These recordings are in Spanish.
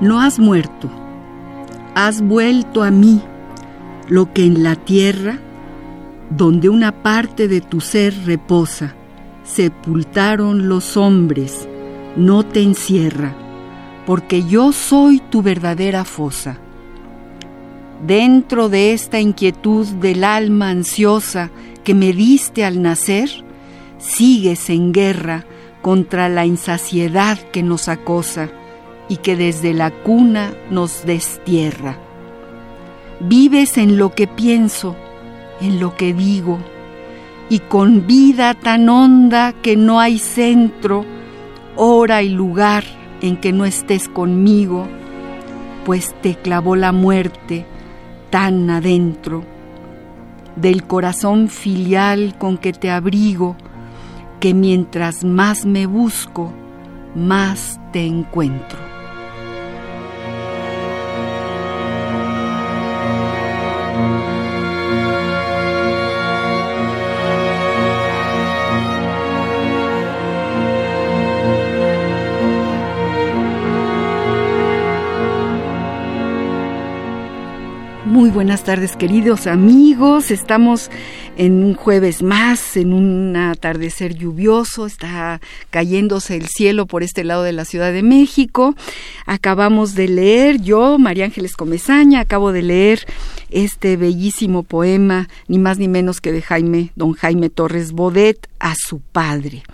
No has muerto, has vuelto a mí, lo que en la tierra, donde una parte de tu ser reposa, sepultaron los hombres, no te encierra, porque yo soy tu verdadera fosa. Dentro de esta inquietud del alma ansiosa que me diste al nacer, sigues en guerra contra la insaciedad que nos acosa y que desde la cuna nos destierra. Vives en lo que pienso, en lo que digo, y con vida tan honda que no hay centro, hora y lugar en que no estés conmigo, pues te clavó la muerte tan adentro. Del corazón filial con que te abrigo, que mientras más me busco, más te encuentro. Buenas tardes queridos amigos, estamos en un jueves más, en un atardecer lluvioso, está cayéndose el cielo por este lado de la Ciudad de México. Acabamos de leer, yo, María Ángeles Comezaña, acabo de leer este bellísimo poema, ni más ni menos que de Jaime, don Jaime Torres Bodet, a su padre.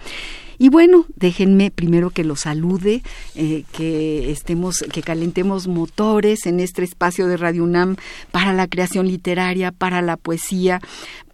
Y bueno, déjenme primero que los salude, eh, que estemos, que calentemos motores en este espacio de Radio UNAM para la creación literaria, para la poesía,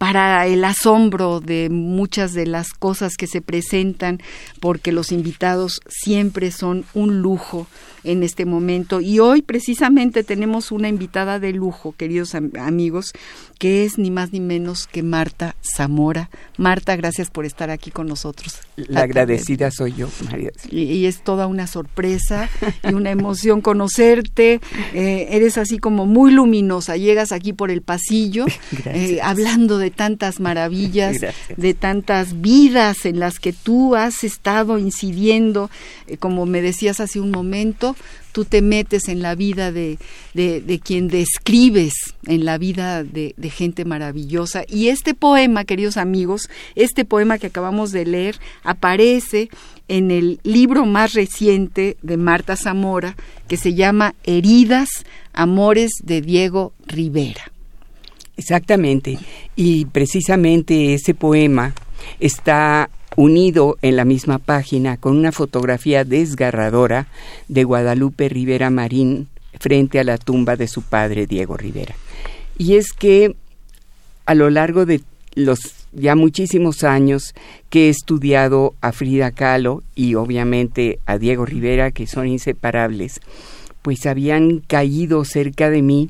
para el asombro de muchas de las cosas que se presentan, porque los invitados siempre son un lujo en este momento. Y hoy precisamente tenemos una invitada de lujo, queridos amigos, que es ni más ni menos que Marta Zamora. Marta, gracias por estar aquí con nosotros. La agradecida soy yo, María. Y, es toda una sorpresa y una emoción conocerte. Eh, eres así como muy luminosa. Llegas aquí por el pasillo eh, hablando de tantas maravillas, de tantas vidas en las que tú has estado incidiendo, eh, como me decías hace un momento, tú te metes en la vida de, de, quien describes, en la vida de, de, gente maravillosa. Y este poema, queridos amigos, este poema que acabamos de leer, aparece en el libro más reciente de Marta Zamora, que se llama Heridas, Amores de Diego Rivera. Exactamente. Y precisamente ese poema está unido en la misma página con una fotografía desgarradora de Guadalupe Rivera Marín frente a la tumba de su padre Diego Rivera. Y es que a lo largo de los ya muchísimos años que he estudiado a Frida Kahlo y obviamente a Diego Rivera, que son inseparables, pues habían caído cerca de mí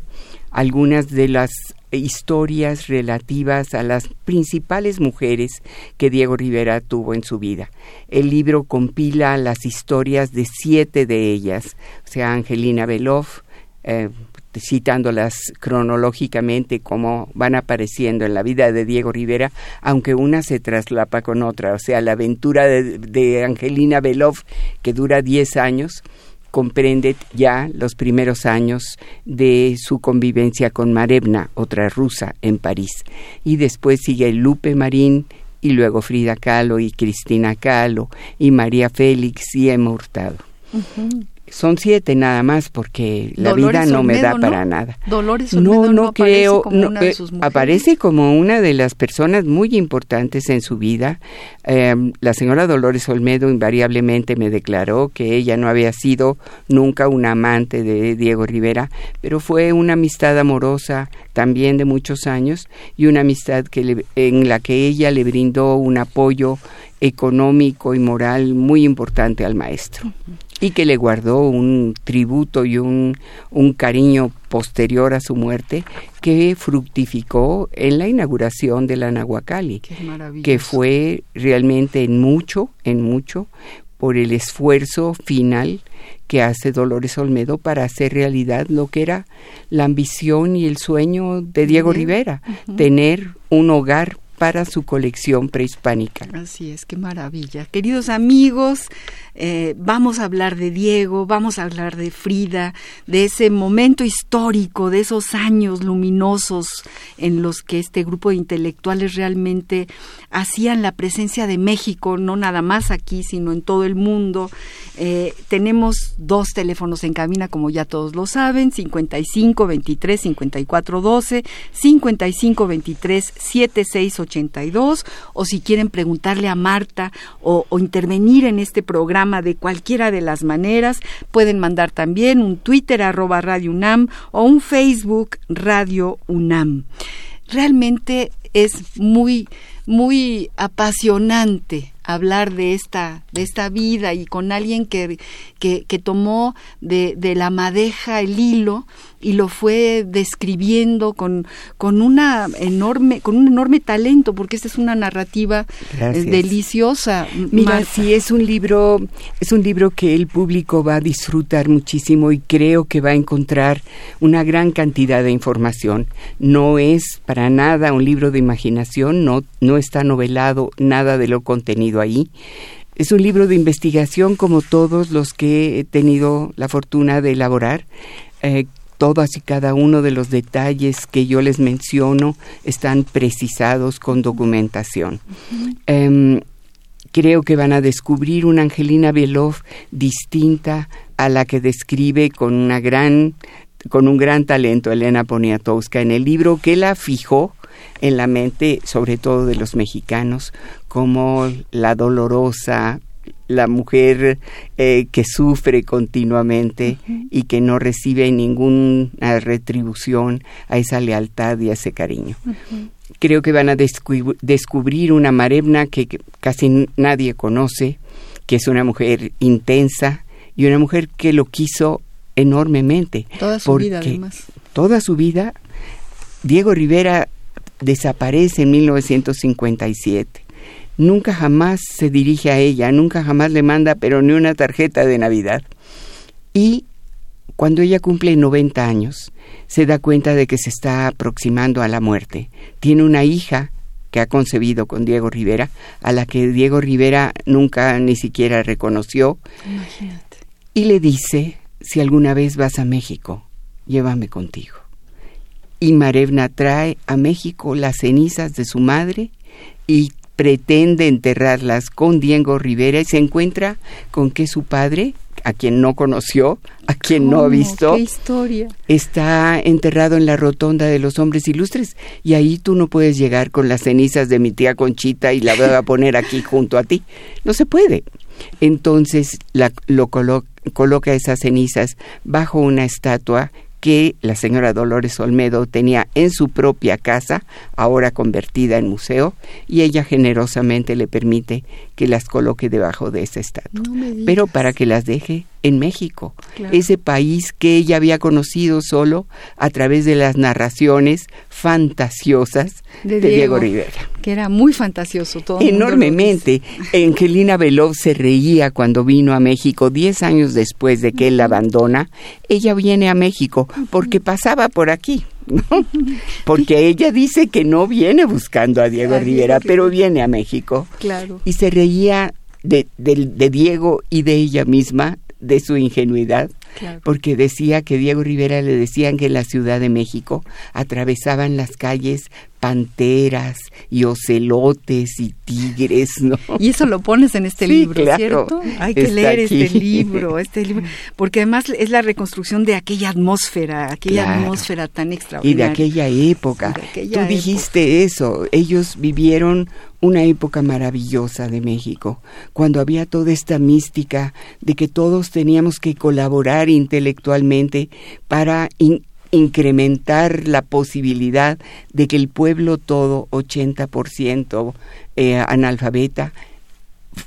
algunas de las historias relativas a las principales mujeres que Diego Rivera tuvo en su vida. El libro compila las historias de siete de ellas, o sea, Angelina Beloff, eh, citándolas cronológicamente como van apareciendo en la vida de Diego Rivera, aunque una se traslapa con otra, o sea, la aventura de, de Angelina Beloff, que dura diez años, comprende ya los primeros años de su convivencia con Marevna, otra rusa, en París. Y después sigue Lupe Marín y luego Frida Kahlo y Cristina Kahlo y María Félix y Emma. Son siete nada más porque la vida no me da para nada. Dolores Olmedo no, no, creo, como una de eh, sus aparece como una de las personas muy importantes en su vida. Em, la señora Dolores Olmedo invariablemente me declaró que ella no había sido nunca una amante de Diego Rivera, pero fue una amistad amorosa también de muchos años y una amistad que en la que ella le brindó un apoyo económico y moral muy importante al maestro y que le guardó un tributo y un, un cariño posterior a su muerte que fructificó en la inauguración de la Nahuacali, que fue realmente en mucho, en mucho, por el esfuerzo final que hace Dolores Olmedo para hacer realidad lo que era la ambición y el sueño de Diego Rivera, tener un hogar para su colección prehispánica. Así es, qué maravilla. Queridos amigos, eh, vamos a hablar de Diego, vamos a hablar de Frida, de ese momento histórico, de esos años luminosos en los que este grupo de intelectuales realmente hacían la presencia de México, no nada más aquí, sino en todo el mundo. Eh, tenemos dos teléfonos en cabina, como ya todos lo saben, 55 23 54 12, 55 23 76 82, o si quieren preguntarle a Marta o intervenir en este programa, de cualquiera de las maneras. Pueden mandar también un Twitter arroba Radio UNAM o un Facebook Radio UNAM. Realmente es muy, muy apasionante hablar de esta, de esta vida y con alguien que, que, que tomó de, de la madeja el hilo y lo fue describiendo con, con una enorme, con un enorme talento, porque esta es una narrativa eh, deliciosa. Mira, sí es un libro, es un libro que el público va a disfrutar muchísimo y creo que va a encontrar una gran cantidad de información. No es para nada un libro de imaginación, no, no está novelado nada de lo contenido ahí. Es un libro de investigación como todos los que he tenido la fortuna de elaborar. Eh, todas y cada uno de los detalles que yo les menciono están precisados con documentación. Em, creo que van a descubrir una Angelina Belov distinta a la que describe con una gran con un gran talento Elena Poniatowska en el libro que la fijó en la mente sobre todo de los mexicanos como la dolorosa la mujer eh, que sufre continuamente y que no recibe ninguna retribución a esa lealtad y a ese cariño. Creo que van a descubrir una Marevna que, casi nadie conoce, que es una mujer intensa y una mujer que lo quiso enormemente. Toda su vida, además. Toda su vida. Diego Rivera desaparece en 1957 nunca jamás se dirige a ella, nunca jamás le manda, pero ni una tarjeta de Navidad. Y cuando ella cumple 90 años, se da cuenta de que se está aproximando a la muerte. Tiene una hija que ha concebido con Diego Rivera, a la que Diego Rivera nunca ni siquiera reconoció. Imagínate. Y le dice, si alguna vez vas a México, llévame contigo. Y Marevna trae a México las cenizas de su madre y pretende enterrarlas con Diego Rivera y se encuentra con que su padre, a quien no conoció, a quien no ha visto, ¿Qué historia? está enterrado en la rotonda de los hombres ilustres y ahí tú no puedes llegar con las cenizas de mi tía Conchita y la voy a poner aquí junto a ti. No se puede. Entonces la, lo coloca esas cenizas bajo una estatua que la señora Dolores Olmedo tenía en su propia casa, ahora convertida en museo, y ella generosamente le permite que las coloque debajo de esa estatua. Pero para que las deje en México, ese país que ella había conocido solo a través de las narraciones fantasiosas de, Diego, Rivera. Que era muy fantasioso todo. Enormemente. Angelina Belov se reía cuando vino a México diez años después de que él la abandona. Ella viene a México porque pasaba por aquí. Porque ella dice que no viene buscando a Diego Rivera, pero viene a México. Claro. Y se reía de, de, Diego y de ella misma de su ingenuidad, porque decía que Diego Rivera le decían que en la Ciudad de México atravesaban las calles panteras y ocelotes y tigres, ¿no? Y eso lo pones en este libro, ¿cierto? Hay que leer este libro, este libro, porque además es la reconstrucción de aquella atmósfera, aquella atmósfera tan extraordinaria. Y de aquella época. Tú dijiste eso, ellos vivieron una época maravillosa de México, cuando había toda esta mística de que todos teníamos que colaborar intelectualmente para incrementar la posibilidad de que el pueblo todo, 80% eh, analfabeta,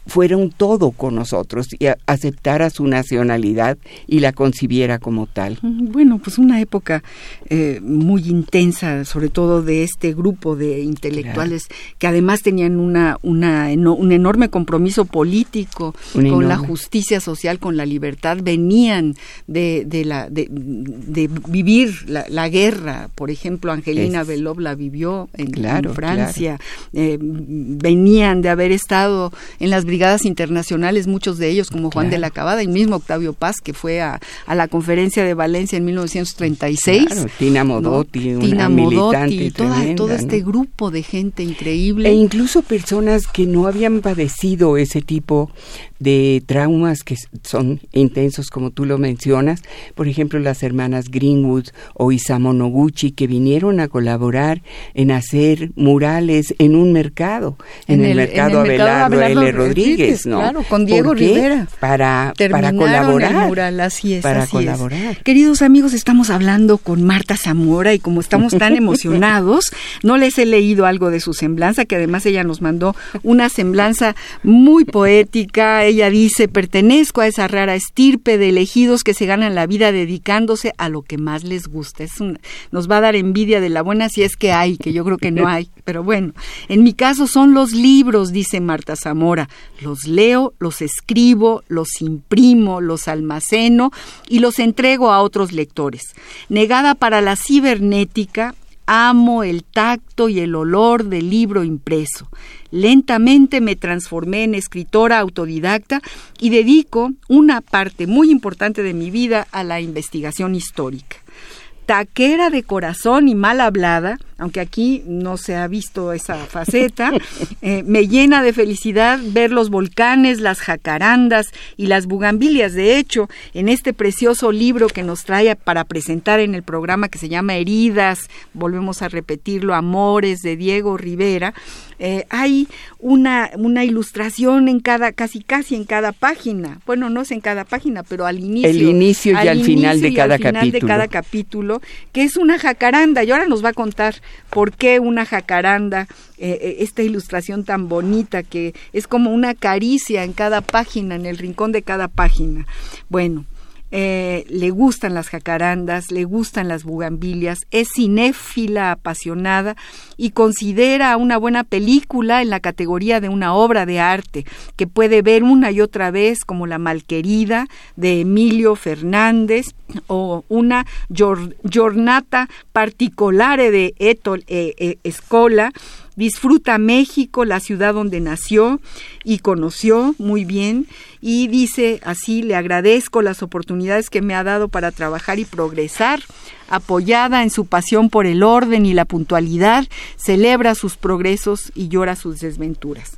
fuera un todo con nosotros y aceptara su nacionalidad y la concibiera como tal. Bueno, pues una época eh, muy intensa, sobre todo de este grupo de intelectuales que además tenían una, una un enorme compromiso político con la justicia social, con la libertad, venían de, de, la, de, vivir la, guerra. Por ejemplo, Angelina Belov la vivió en, Francia, eh, venían de haber estado en la las brigadas internacionales, muchos de ellos como Juan de la Cabada y mismo Octavio Paz, que fue a, la conferencia de Valencia en 1936. Tina Modotti, una militante todo este grupo de gente increíble. E incluso personas que no habían padecido ese tipo de traumas que son intensos, como tú lo mencionas. Por ejemplo, las hermanas Greenwood o Isamu Noguchi, que vinieron a colaborar en hacer murales en un mercado, en, el, mercado Abelardo, L. Rodríguez, ¿no? Claro, con Diego Rivera. Para, para colaborar. mural, así es, para colaborar. Queridos amigos, estamos hablando con Marta Zamora y como estamos tan emocionados, no les he leído algo de su semblanza, que además ella nos mandó una semblanza muy poética, ella dice, pertenezco a esa rara estirpe de elegidos que se ganan la vida dedicándose a lo que más les gusta. Es nos va a dar envidia de la buena si es que hay, que yo creo que no hay. Pero bueno, en mi caso son los libros, dice Marta Zamora. Los leo, los escribo, los imprimo, los almaceno y los entrego a otros lectores. Negada para la cibernética, amo el tacto y el olor del libro impreso. Lentamente me transformé en escritora autodidacta y dedico una parte muy importante de mi vida a la investigación histórica taquera de corazón y mal hablada, aunque aquí no se ha visto esa faceta, eh, me llena de felicidad ver los volcanes, las jacarandas y las bugambilias. De hecho, en este precioso libro que nos trae para presentar en el programa que se llama Heridas, volvemos a repetirlo, Amores de Diego Rivera, eh, hay una, una ilustración en cada, casi casi en cada página. Bueno, no es en cada página, pero al inicio. El inicio y al, final de cada final de cada capítulo, que es una jacaranda. Y ahora nos va a contar por qué una jacaranda, eh, eh, esta ilustración tan bonita que es como una caricia en cada página, en el rincón de cada página. Bueno, eh, le gustan las jacarandas, le gustan las bugambilias, es cinéfila apasionada y considera una buena película en la categoría de una obra de arte que puede ver una y otra vez como La Malquerida de Emilio Fernández o una Giornata Particolare de Etol eh, eh, Escola disfruta México, la ciudad donde nació y conoció muy bien, y dice así, le agradezco las oportunidades que me ha dado para trabajar y progresar, apoyada en su pasión por el orden y la puntualidad, celebra sus progresos y llora sus desventuras.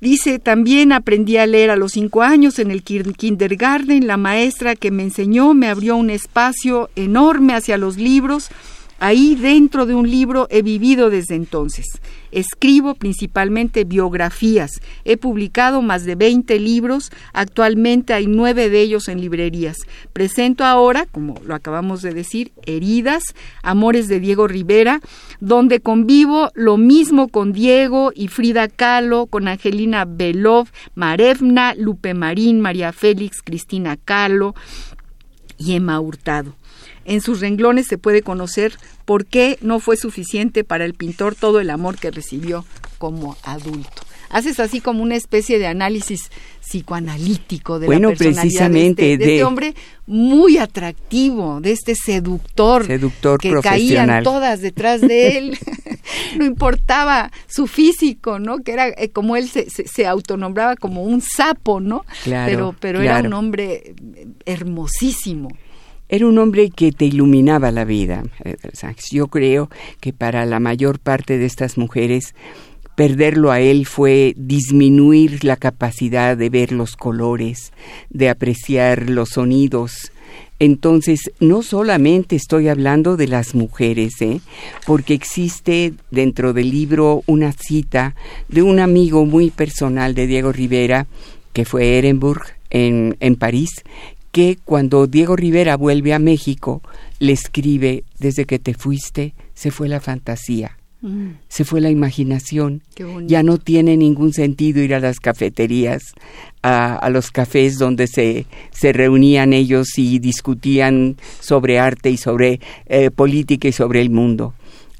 Dice, también aprendí a leer a los cinco años en el kindergarten. La maestra que me enseñó me abrió un espacio enorme hacia los libros Ahí dentro de un libro he vivido desde entonces. Escribo principalmente biografías. He publicado más de 20 libros. Actualmente hay nueve de ellos en librerías. Presento ahora, como lo acabamos de decir, Heridas, Amores de Diego Rivera, donde convivo lo mismo con Diego y Frida Kahlo, con Angelina Belov, Marevna, Lupe Marín, María Félix, Cristina Kahlo y Emma Hurtado. En sus renglones se puede conocer por qué no fue suficiente para el pintor todo el amor que recibió como adulto. Haces así como una especie de análisis psicoanalítico de la personalidad precisamente de, este, de, este, hombre muy atractivo, de este seductor, seductor que caían todas detrás de él. no importaba su físico, ¿no? Que era eh, como él se, se, autonombraba como un sapo, ¿no? Claro, pero pero era un hombre hermosísimo Era un hombre que te iluminaba la vida. Yo creo que para la mayor parte de estas mujeres perderlo a él fue disminuir la capacidad de ver los colores, de apreciar los sonidos, entonces, no solamente estoy hablando de las mujeres, ¿eh? porque existe dentro del libro una cita de un amigo muy personal de Diego Rivera, que fue Ehrenburg, en, en París, que cuando Diego Rivera vuelve a México, le escribe, desde que te fuiste, se fue la fantasía. Mm. Se fue la imaginación. Ya no tiene ningún sentido ir a las cafeterías, a, los cafés donde se, se, reunían ellos y discutían sobre arte y sobre eh, política y sobre el mundo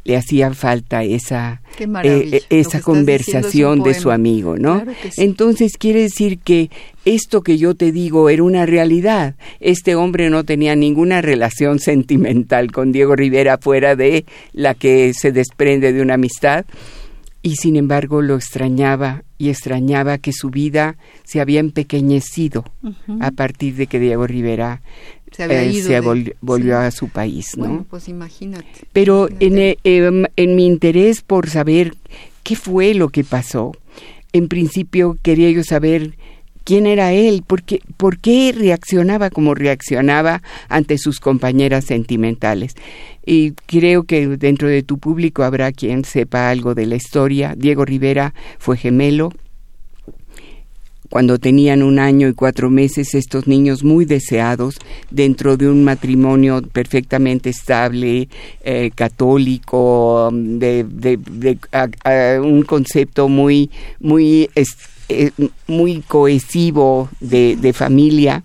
le hacía falta esa, eh, esa conversación de su amigo, ¿no? Entonces quiere decir que esto que yo te digo era una realidad. Este hombre no tenía ninguna relación sentimental con Diego Rivera fuera de la que se desprende de una amistad. Y sin embargo lo extrañaba y extrañaba que su vida se había empequeñecido a partir de que Diego Rivera se, eh, volvió a su país, ¿no? Bueno, pues imagínate. Pero En, eh, em, en mi interés por saber qué fue lo que pasó, en principio quería yo saber quién era él, por qué, por qué reaccionaba como reaccionaba ante sus compañeras sentimentales. Y creo que dentro de tu público habrá quien sepa algo de la historia. Diego Rivera fue gemelo, cuando tenían un año y cuatro meses, estos niños muy deseados dentro de un matrimonio perfectamente estable, eh, católico, de, un concepto muy, muy, eh, muy cohesivo de, de familia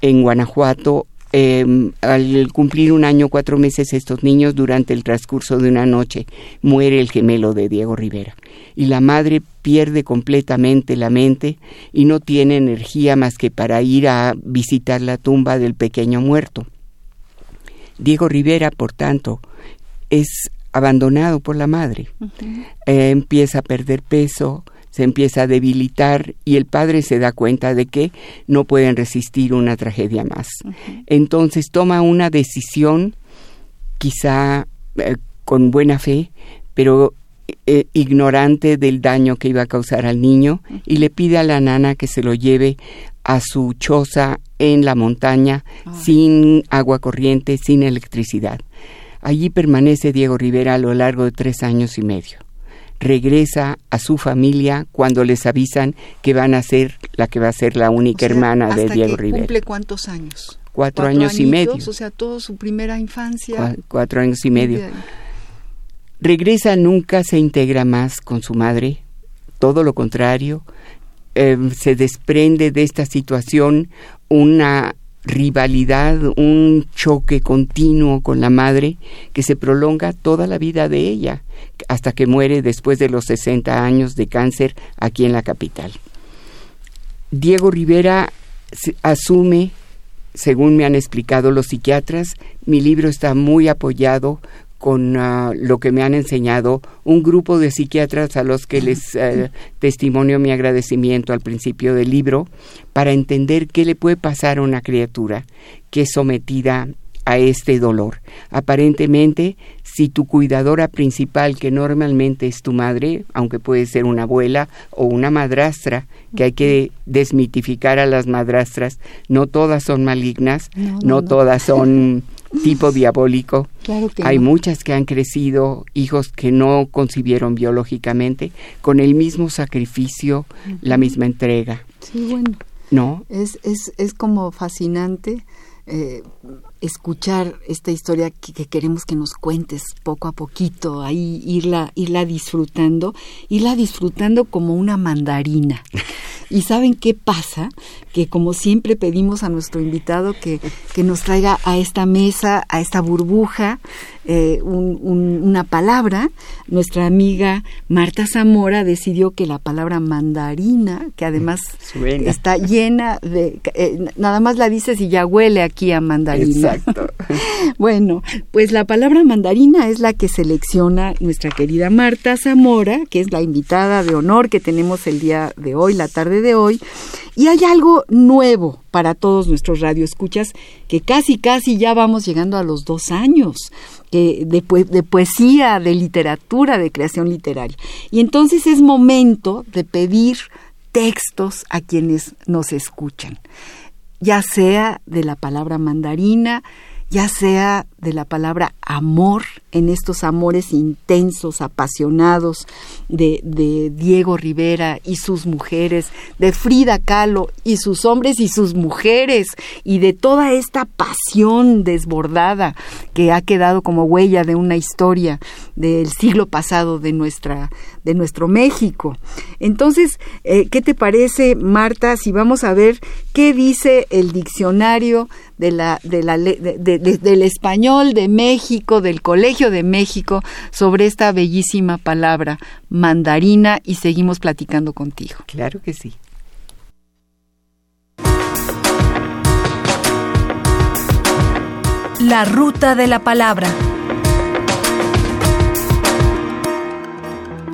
en Guanajuato, Em, al cumplir un año, cuatro meses, estos niños, durante el transcurso de una noche, muere el gemelo de Diego Rivera. Y la madre pierde completamente la mente y no tiene energía más que para ir a visitar la tumba del pequeño muerto. Diego Rivera, por tanto, es abandonado por la madre. Eh, empieza a perder peso, se empieza a debilitar y el padre se da cuenta de que no pueden resistir una tragedia más. Entonces toma una decisión, quizá eh, con buena fe, pero eh, ignorante del daño que iba a causar al niño, y le pide a la nana que se lo lleve a su choza en la montaña, sin agua corriente, sin electricidad. Allí permanece Diego Rivera a lo largo de tres años y medio regresa a su familia cuando les avisan que van a ser la que va a ser la única hermana de Diego Rivera. ¿Cumple cuántos años? Cuatro, años y medio. O sea, toda su primera infancia. cuatro años y medio. Regresa, nunca se integra más con su madre, todo lo contrario, em, se desprende de esta situación una rivalidad, un choque continuo con la madre que se prolonga toda la vida de ella, hasta que muere después de los 60 años de cáncer aquí en la capital. Diego Rivera asume, según me han explicado los psiquiatras, mi libro está muy apoyado con ah, lo que me han enseñado un grupo de psiquiatras a los que les eh, testimonio mi agradecimiento al principio del libro para entender qué le puede pasar a una criatura que es sometida a este dolor. Aparentemente, si tu cuidadora principal, que normalmente es tu madre, aunque puede ser una abuela o una madrastra, que hay que desmitificar a las madrastras, no todas son malignas, no. todas son tipo diabólico. Hay muchas que han crecido, hijos que no concibieron biológicamente, con el mismo sacrificio, la misma entrega. Sí, bueno. ¿No? Es, es, es como fascinante eh, escuchar esta historia que, que, queremos que nos cuentes poco a poquito, ahí irla, irla disfrutando, irla disfrutando como una mandarina. ¿Y saben qué pasa? Que como siempre pedimos a nuestro invitado que, que nos traiga a esta mesa, a esta burbuja, eh, una palabra. Nuestra amiga Marta Zamora decidió que la palabra mandarina, que además está llena de... Eh, nada más la dices y ya huele aquí a mandarina. Exacto. bueno, pues la palabra mandarina es la que selecciona nuestra querida Marta Zamora, que es la invitada de honor que tenemos el día de hoy, la tarde de hoy. Y hay algo nuevo para todos nuestros radioescuchas, que casi, casi ya vamos llegando a los dos años de, de poesía, de literatura, de creación literaria. Y entonces es momento de pedir textos a quienes nos escuchan, ya sea de la palabra mandarina, ya sea de la palabra amor, en estos amores intensos, apasionados de, Diego Rivera y sus mujeres, de Frida Kahlo y sus hombres y sus mujeres, y de toda esta pasión desbordada que ha quedado como huella de una historia del siglo pasado de nuestra de nuestro México. Entonces, eh, ¿qué te parece, Marta, si vamos a ver qué dice el diccionario de la, de la, del español de México, del Colegio de México, sobre esta bellísima palabra mandarina y seguimos platicando contigo. Claro que sí. La ruta de la palabra.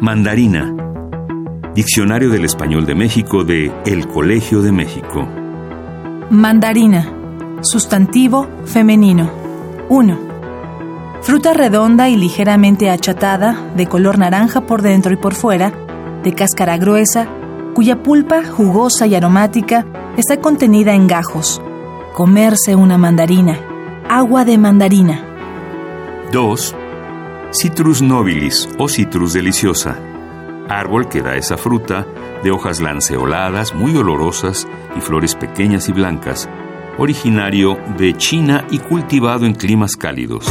Mandarina. Diccionario del Español de México de El Colegio de México. Mandarina. Sustantivo femenino. 1. Fruta redonda y ligeramente achatada, de color naranja por dentro y por fuera, de cáscara gruesa, cuya pulpa, jugosa y aromática, está contenida en gajos. Comerse una mandarina. Agua de mandarina. 2. Citrus nobilis o citrus deliciosa. Árbol que da esa fruta, de hojas lanceoladas, muy olorosas y flores pequeñas y blancas, originario de China y cultivado en climas cálidos.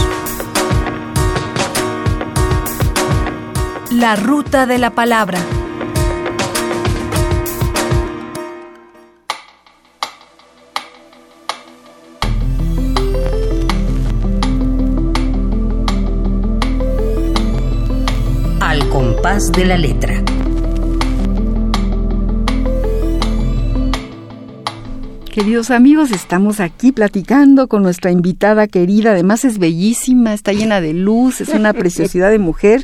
La ruta de la palabra. De la letra. Queridos amigos, estamos aquí platicando con nuestra invitada querida, además es bellísima, está llena de luz, es una preciosidad de mujer.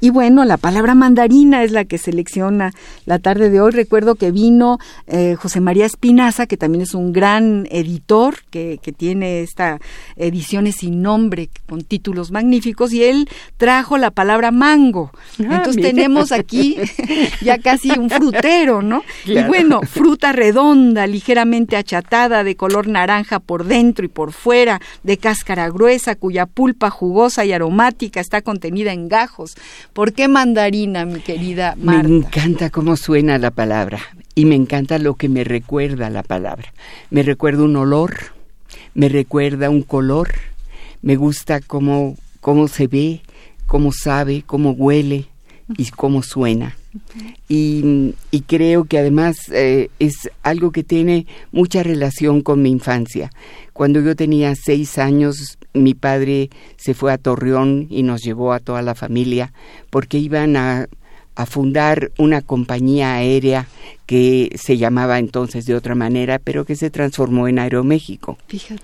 Y bueno, la palabra mandarina es la que selecciona la tarde de hoy. Recuerdo que vino eh, José María Espinaza, que también es un gran editor, que, que tiene esta ediciones sin nombre, con títulos magníficos, y él trajo la palabra mango. Ah, Entonces tenemos aquí ya casi un frutero, ¿no? Y bueno, fruta redonda, ligeramente achatada, de color naranja por dentro y por fuera, de cáscara gruesa, cuya pulpa jugosa y aromática está contenida en gajos. ¿Por qué mandarina, mi querida Marta? Me encanta cómo suena la palabra y me encanta lo que me recuerda la palabra. Me recuerda un olor, me recuerda un color, me gusta cómo, cómo se ve, cómo sabe, cómo huele y cómo suena. Y, creo que además eh, es algo que tiene mucha relación con mi infancia. Cuando yo tenía seis años, mi padre se fue a Torreón y nos llevó a toda la familia porque iban a, a fundar una compañía aérea que se llamaba entonces de otra manera, pero que se transformó en Aeroméxico. Fíjate.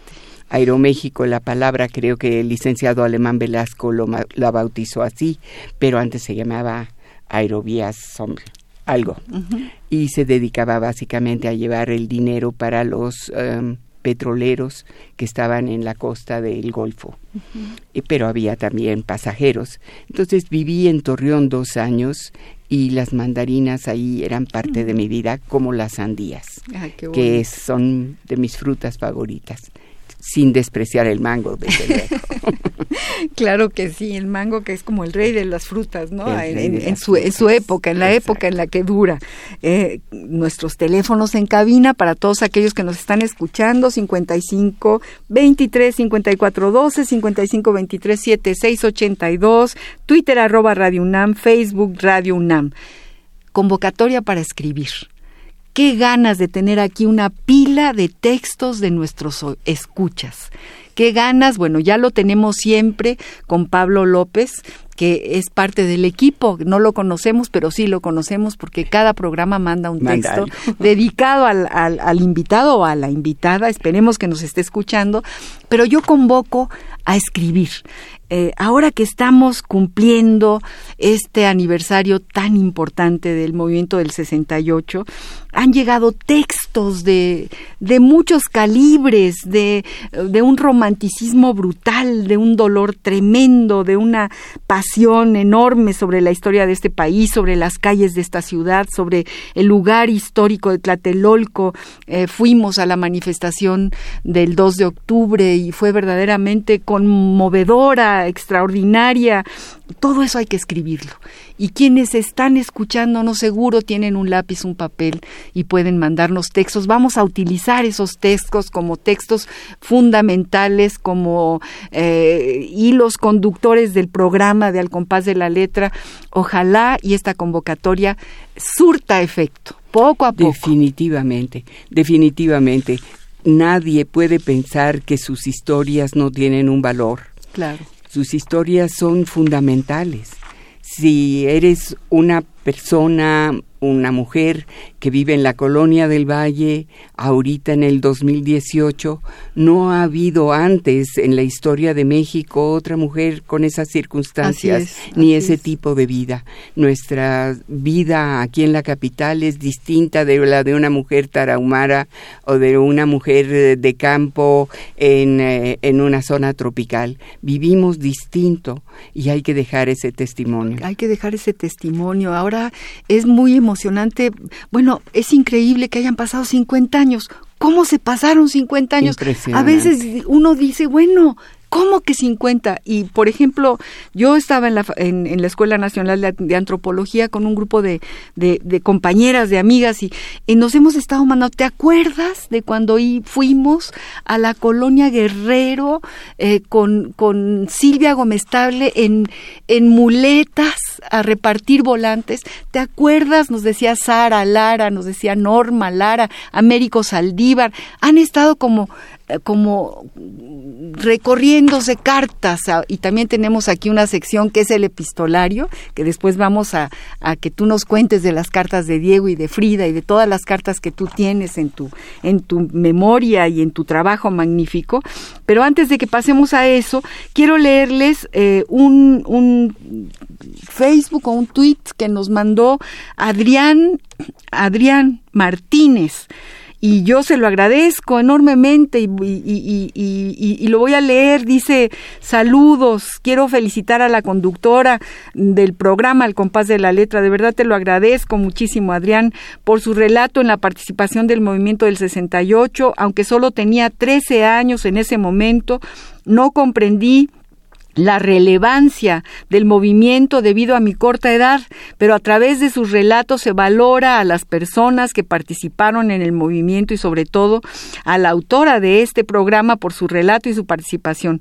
Aeroméxico, la palabra creo que el licenciado alemán Velasco lo, la bautizó así, pero antes se llamaba Aerovías algo. Y se dedicaba básicamente a llevar el dinero para los em, petroleros que estaban en la costa del Golfo. pero había también pasajeros. Entonces viví en Torreón dos años y las mandarinas ahí eran parte de mi vida, como las sandías, que son de mis frutas favoritas sin despreciar el mango, desde luego. claro que sí, el mango que es como el rey de las frutas, ¿no? En, su, época, en la época en la que dura. Eh, nuestros teléfonos en cabina para todos aquellos que nos están escuchando, 55 23 54 12, 55 23 76 82, Twitter arroba Radio UNAM, Facebook Radio UNAM. Convocatoria para escribir qué ganas de tener aquí una pila de textos de nuestros escuchas. Qué ganas, bueno, ya lo tenemos siempre con Pablo López, que es parte del equipo. No lo conocemos, pero sí lo conocemos porque cada programa manda un texto dedicado al, al, al invitado o a la invitada. Esperemos que nos esté escuchando. Pero yo convoco a escribir. Eh, ahora que estamos cumpliendo este aniversario tan importante del movimiento del 68, han llegado textos de, de muchos calibres, de, de, un romanticismo brutal, de un dolor tremendo, de una pasión enorme sobre la historia de este país, sobre las calles de esta ciudad, sobre el lugar histórico de Tlatelolco. Eh, fuimos a la manifestación del 2 de octubre y fue verdaderamente conmovedora, extraordinaria. Todo eso hay que escribirlo. Y quienes están escuchándonos seguro tienen un lápiz, un papel y pueden mandarnos textos. Vamos a utilizar esos textos como textos fundamentales, como eh, hilos conductores del programa de Al compás de la letra. Ojalá y esta convocatoria surta efecto, poco a poco. Definitivamente, definitivamente. Nadie puede pensar que sus historias no tienen un valor. Claro. Sus historias son fundamentales. Si eres una persona una mujer que vive en la colonia del Valle, ahorita en el 2018, no ha habido antes en la historia de México otra mujer con esas circunstancias ni ese tipo de vida. Nuestra vida aquí en la capital es distinta de la de una mujer tarahumara o de una mujer de campo en, eh, en una zona tropical. Vivimos distinto y hay que dejar ese testimonio. Hay que dejar ese testimonio. Ahora es muy emocionante emocionante. Bueno, es increíble que hayan pasado 50 años. ¿Cómo se pasaron 50 años? A veces uno dice, bueno, ¿Cómo que 50? Y, por ejemplo, yo estaba en la, en, la Escuela Nacional de, Antropología con un grupo de, de, compañeras, de amigas, y, nos hemos estado mandando. ¿Te acuerdas de cuando fuimos a la colonia Guerrero eh, con, con Silvia Gomestable en, en muletas a repartir volantes? ¿Te acuerdas? Nos decía Sara Lara, nos decía Norma Lara, Américo Saldívar. Han estado como como recorriéndose cartas y también tenemos aquí una sección que es el epistolario que después vamos a, a, que tú nos cuentes de las cartas de Diego y de Frida y de todas las cartas que tú tienes en tu en tu memoria y en tu trabajo magnífico. Pero antes de que pasemos a eso quiero leerles eh, un, un Facebook o un tweet que nos mandó Adrián Adrián Martínez y yo se lo agradezco enormemente y, lo voy a leer. Dice, saludos, quiero felicitar a la conductora del programa El compás de la letra. De verdad te lo agradezco muchísimo, Adrián, por su relato en la participación del movimiento del 68, aunque solo tenía 13 años en ese momento. No comprendí la relevancia del movimiento debido a mi corta edad, pero a través de sus relatos se valora a las personas que participaron en el movimiento y sobre todo a la autora de este programa por su relato y su participación.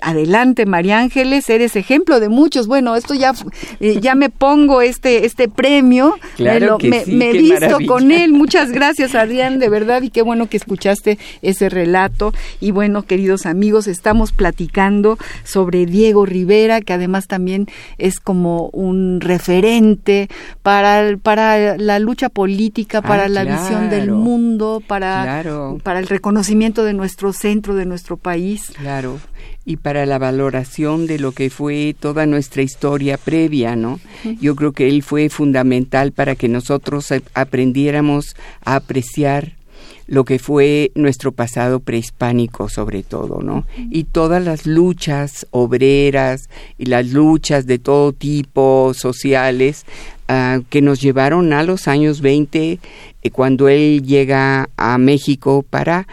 Adelante, María Ángeles, eres ejemplo de muchos. Bueno, esto ya eh, ya me pongo este este premio, claro me, me, he visto con él. Muchas gracias, Adrián, de verdad y qué bueno que escuchaste ese relato y bueno, queridos amigos, estamos platicando sobre Diego Rivera, que además también es como un referente para, para la lucha política, ah, para la visión del mundo, para, para el reconocimiento de nuestro centro, de nuestro país. Claro y para la valoración de lo que fue toda nuestra historia previa, ¿no? Yo creo que él fue fundamental para que nosotros aprendiéramos a apreciar lo que fue nuestro pasado prehispánico sobre todo, ¿no? Y todas las luchas obreras y las luchas de todo tipo sociales ah, que nos llevaron a los años 20 eh, cuando él llega a México para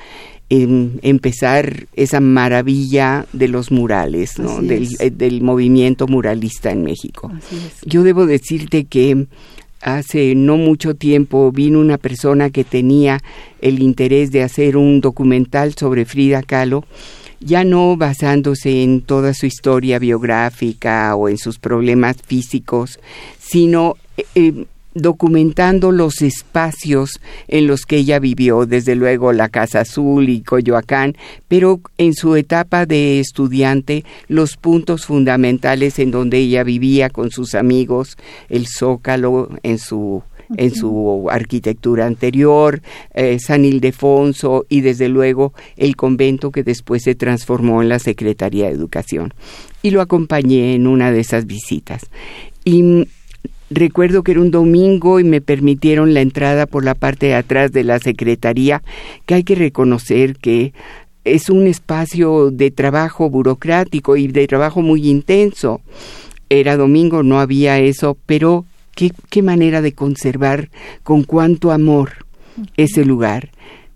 em, empezar esa maravilla de los murales, ¿no? Del, eh, del, movimiento muralista en México. Yo debo decirte que hace no mucho tiempo vino una persona que tenía el interés de hacer un documental sobre Frida Kahlo, ya no basándose en toda su historia biográfica o en sus problemas físicos, sino eh, eh, documentando los espacios en los que ella vivió, desde luego la Casa Azul y Coyoacán, pero en su etapa de estudiante, los puntos fundamentales en donde ella vivía con sus amigos, el Zócalo en su en su arquitectura anterior, eh, San Ildefonso y desde luego el convento que después se transformó en la Secretaría de Educación. Y lo acompañé en una de esas visitas. Y Recuerdo que era un domingo y me permitieron la entrada por la parte de atrás de la Secretaría, que hay que reconocer que es un espacio de trabajo burocrático y de trabajo muy intenso. Era domingo, no había eso, pero qué, qué manera de conservar con cuánto amor ese lugar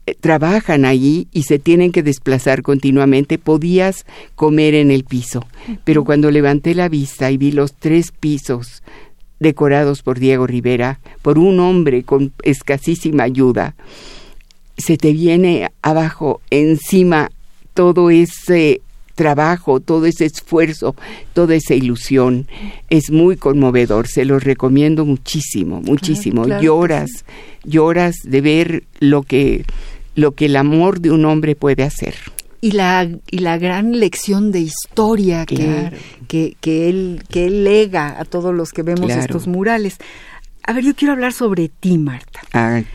eh, trabajan allí y se tienen que desplazar continuamente, podías comer en el piso. Pero cuando levanté la vista y vi los tres pisos decorados por Diego Rivera, por un hombre con escasísima ayuda, se te viene abajo, encima, todo ese trabajo, todo ese esfuerzo, toda esa ilusión. Es muy conmovedor, se los recomiendo muchísimo, muchísimo. lloras, lloras de ver lo que, lo que el amor de un hombre puede hacer y la, y la gran lección de historia que, que, él, que él lega a todos los que vemos estos murales. A ver, yo quiero hablar sobre ti, Marta.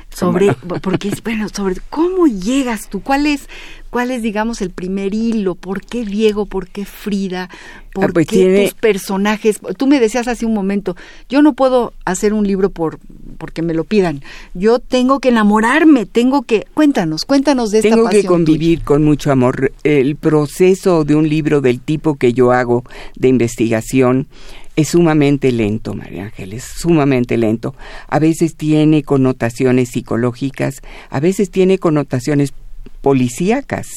sobre, porque bueno, sobre cómo llegas tú, cuál es, cuál es, digamos, el primer hilo, por qué Diego, por qué Frida, por ah, pues qué tus personajes. Tú me decías hace un momento, yo no puedo hacer un libro por porque me lo pidan. Yo tengo que enamorarme, tengo que, cuéntanos, cuéntanos de esta Tengo que convivir con mucho amor. El proceso de un libro del tipo que yo hago de investigación es sumamente lento, María Ángeles, sumamente lento. A veces tiene connotaciones psicológicas, a veces tiene connotaciones policíacas.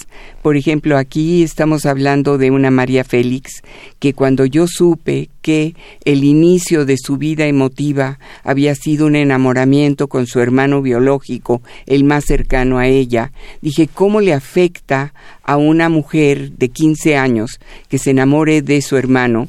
Por ejemplo, aquí estamos hablando de una María Félix que cuando yo supe que el inicio de su vida emotiva había sido un enamoramiento con su hermano biológico, el más cercano a ella, dije, ¿cómo le afecta a una mujer de 15 años que se enamore de su hermano?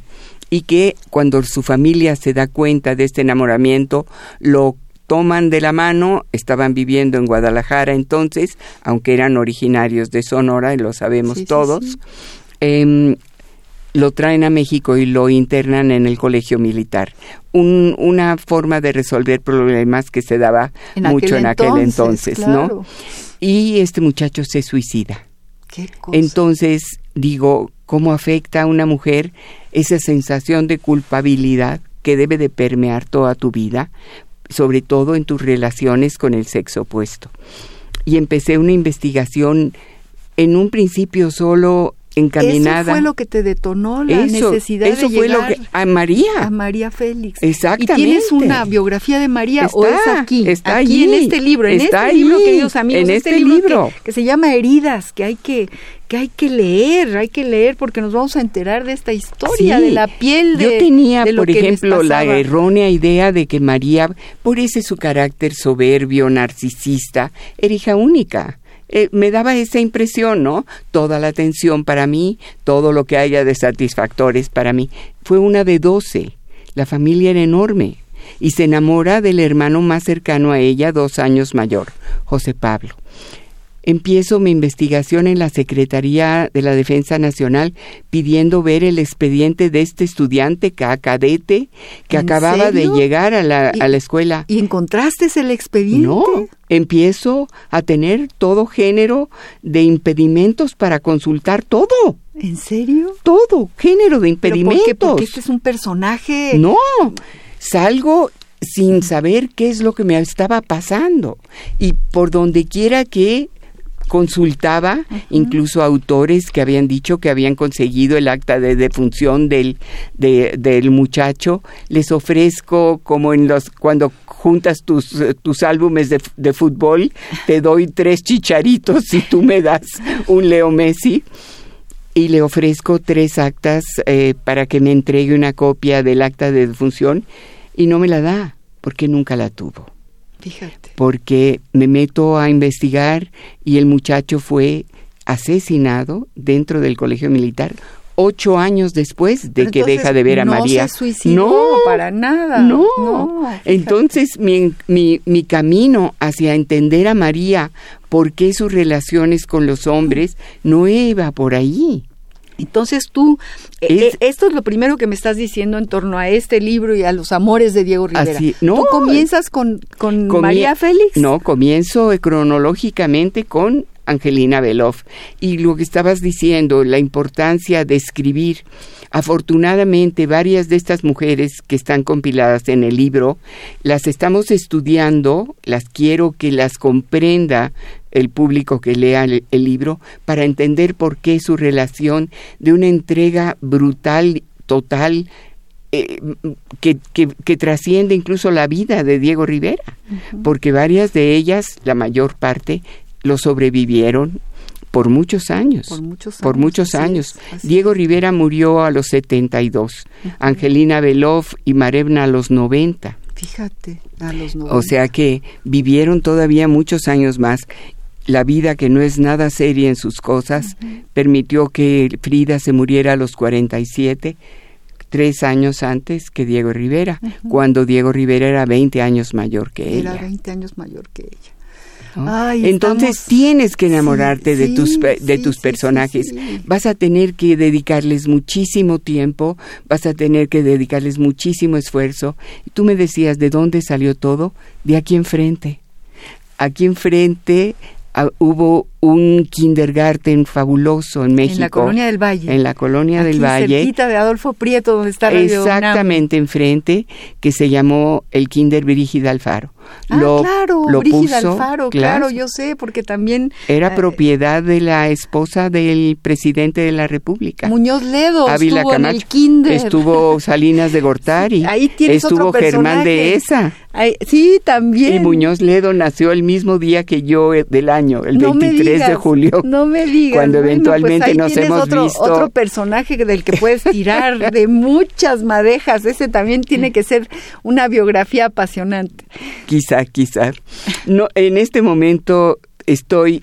Y que cuando su familia se da cuenta de este enamoramiento lo toman de la mano, estaban viviendo en Guadalajara entonces, aunque eran originarios de Sonora, y lo sabemos todos, em, lo traen a México y lo internan en el colegio militar. una forma de resolver problemas que se daba mucho en aquel entonces, ¿no? Y este muchacho se suicida. Entonces, digo, ¿cómo afecta a una mujer esa sensación de culpabilidad que debe de permear toda tu vida, sobre todo en tus relaciones con el sexo opuesto. Y empecé una investigación en un principio solo encaminada. Eso fue lo que te detonó la necesidad eso de fue lo que a María, a María Félix. Exactamente. ¿Y tienes una biografía de María está, o es aquí? Está aquí en este libro, en está este libro, queridos amigos, en este, este libro, Que, se llama Heridas, que hay que que hay que leer, hay que leer porque nos vamos a enterar de esta historia de la piel de Yo tenía, por ejemplo, la errónea idea de que María, por ese su carácter soberbio, narcisista, era hija única eh, me daba esa impresión, ¿no? Toda la atención para mí, todo lo que haya de satisfactores para mí. Fue una de doce. La familia era enorme y se enamora del hermano más cercano a ella, dos años mayor, José Pablo empiezo mi investigación en la Secretaría de la Defensa Nacional pidiendo ver el expediente de este estudiante cadete que acababa de llegar a la, a la escuela. ¿Y encontraste el expediente? No, empiezo a tener todo género de impedimentos para consultar todo. ¿En serio? Todo, género de impedimentos. por qué? Porque este es un personaje. No, salgo sin saber qué es lo que me estaba pasando. Y por donde quiera que consultaba incluso autores que habían dicho que habían conseguido el acta de defunción del, del muchacho. Les ofrezco, como en los cuando juntas tus, tus álbumes de, de fútbol, te doy tres chicharitos si tú me das un Leo Messi y le ofrezco tres actas eh, para que me entregue una copia del acta de defunción y no me la da porque nunca la tuvo. Porque me meto a investigar y el muchacho fue asesinado dentro del colegio militar ocho años después de que deja de ver a María. no, para nada. No. entonces mi, mi, mi camino hacia entender a María, por qué sus relaciones con los hombres, no iba por ahí. Entonces tú, eh, eh, esto es lo primero que me estás diciendo en torno a este libro y a los amores de Diego Rivera. no, ¿Tú comienzas con, con María Félix? No, comienzo cronológicamente con Angelina Beloff. Y lo que estabas diciendo, la importancia de escribir. Afortunadamente, varias de estas mujeres que están compiladas en el libro, las estamos estudiando, las quiero que las comprenda el público que lea el, libro para entender por qué su relación de una entrega brutal, total, eh, que, que, trasciende incluso la vida de Diego Rivera, porque varias de ellas, la mayor parte, lo sobrevivieron por muchos años. Por muchos años. Diego Rivera murió a los 72, Angelina Beloff y Marevna a los 90. Fíjate, a los 90. O sea que vivieron todavía muchos años más. La vida, que no es nada seria en sus cosas, permitió que Frida se muriera a los 47, tres años antes que Diego Rivera, cuando Diego Rivera era 20 años mayor que ella. Era 20 años mayor que ella. Entonces tienes que enamorarte de tus de tus personajes. Vas a tener que dedicarles muchísimo tiempo, vas a tener que dedicarles muchísimo esfuerzo. Tú me decías de dónde salió todo, de aquí enfrente. Aquí enfrente Ah, hubo un kindergarten fabuloso en México. En la colonia del Valle. En la colonia del Valle. Cerquita de Adolfo Prieto, donde está Radio Exactamente enfrente, que se llamó el Kinder Brígida Alfaro. Ah, claro, lo Brígida Alfaro, claro, yo sé, porque también... Era eh, propiedad de la esposa del presidente de la República. Muñoz Ledo estuvo en el Kinder. Estuvo Salinas de Gortari. Ahí tienes Estuvo Germán de Esa. sí, también. Y Muñoz Ledo nació el mismo día que yo eh, del año, el 23 de julio. No me digas. Cuando pues eventualmente nos hemos otro, visto. Otro personaje del que puedes tirar de muchas madejas. Ese también tiene que ser una biografía apasionante. Quizá, quizá. No, en este momento estoy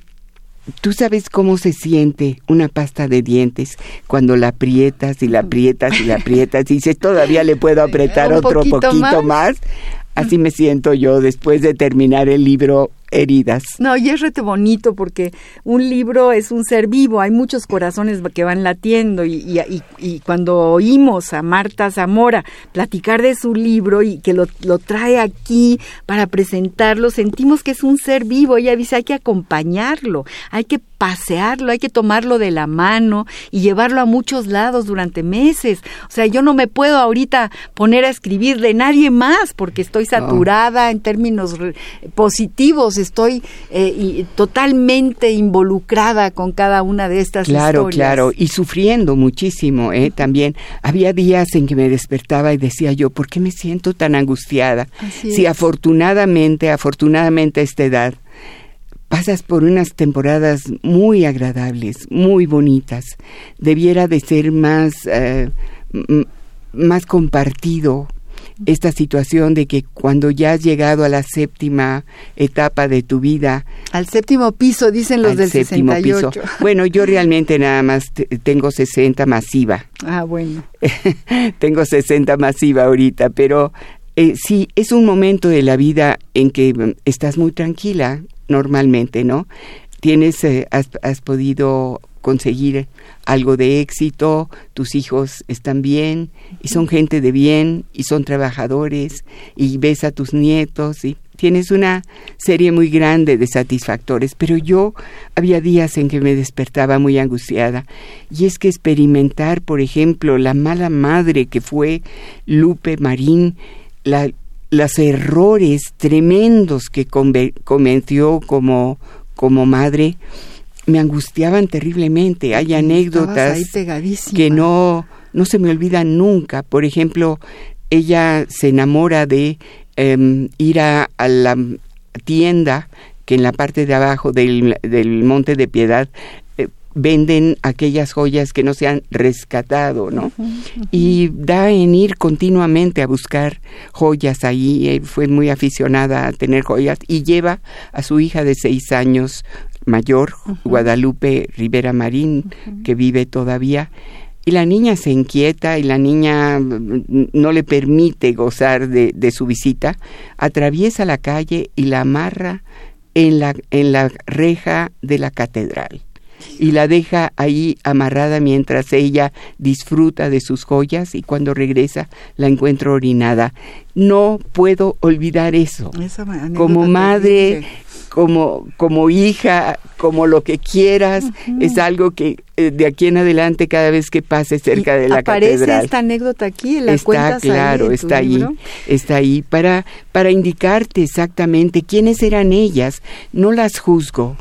¿Tú sabes cómo se siente una pasta de dientes cuando la aprietas y la aprietas y la aprietas y dices, todavía le puedo apretar otro poquito, más? Así me siento yo después de terminar el libro heridas. No, y es rete bonito porque un libro es un ser vivo, hay muchos corazones que van latiendo y, y, y cuando oímos a Marta Zamora platicar de su libro y que lo, lo, trae aquí para presentarlo, sentimos que es un ser vivo. Ella dice hay que acompañarlo, hay que pasearlo, hay que tomarlo de la mano y llevarlo a muchos lados durante meses. O sea, yo no me puedo ahorita poner a escribir de nadie más porque estoy saturada en términos positivos estoy eh, totalmente involucrada con cada una de estas claro, historias. Claro, claro, y sufriendo muchísimo, ¿eh? También había días en que me despertaba y decía yo, ¿por qué me siento tan angustiada? si afortunadamente, afortunadamente a esta edad, pasas por unas temporadas muy agradables, muy bonitas. Debiera de ser más, eh, más compartido esta situación de que cuando ya has llegado a la séptima etapa de tu vida... Al séptimo piso, dicen los del séptimo 68. Piso. Bueno, yo realmente nada más tengo 60 masiva. Ah, bueno. tengo 60 masiva ahorita, pero eh, sí, es un momento de la vida en que mm, estás muy tranquila normalmente, ¿no? Tienes, eh, has, has podido conseguir algo de éxito, tus hijos están bien y son gente de bien y son trabajadores y ves a tus nietos y tienes una serie muy grande de satisfactores, pero yo había días en que me despertaba muy angustiada y es que experimentar, por ejemplo, la mala madre que fue Lupe Marín, la, los errores tremendos que cometió como, como madre, me angustiaban terriblemente. Hay anécdotas que no, no se me olvidan nunca. Por ejemplo, ella se enamora de em, ir a, la tienda que en la parte de abajo del, del Monte de Piedad venden aquellas joyas que no se han rescatado, ¿no? Y da en ir continuamente a buscar joyas ahí, eh, fue muy aficionada a tener joyas y lleva a su hija de seis años mayor, Guadalupe Rivera Marín, que vive todavía, y la niña se inquieta y la niña no le permite gozar de, de su visita, atraviesa la calle y la amarra en la, en la reja de la catedral y la deja ahí amarrada mientras ella disfruta de sus joyas y cuando regresa la encuentro orinada. No puedo olvidar eso. Como madre, como, como hija, como lo que quieras, es algo que eh, de aquí en adelante cada vez que pase cerca de la aparece esta anécdota aquí, la está claro, está ahí, está ahí para para indicarte exactamente quiénes eran ellas. No las juzgo,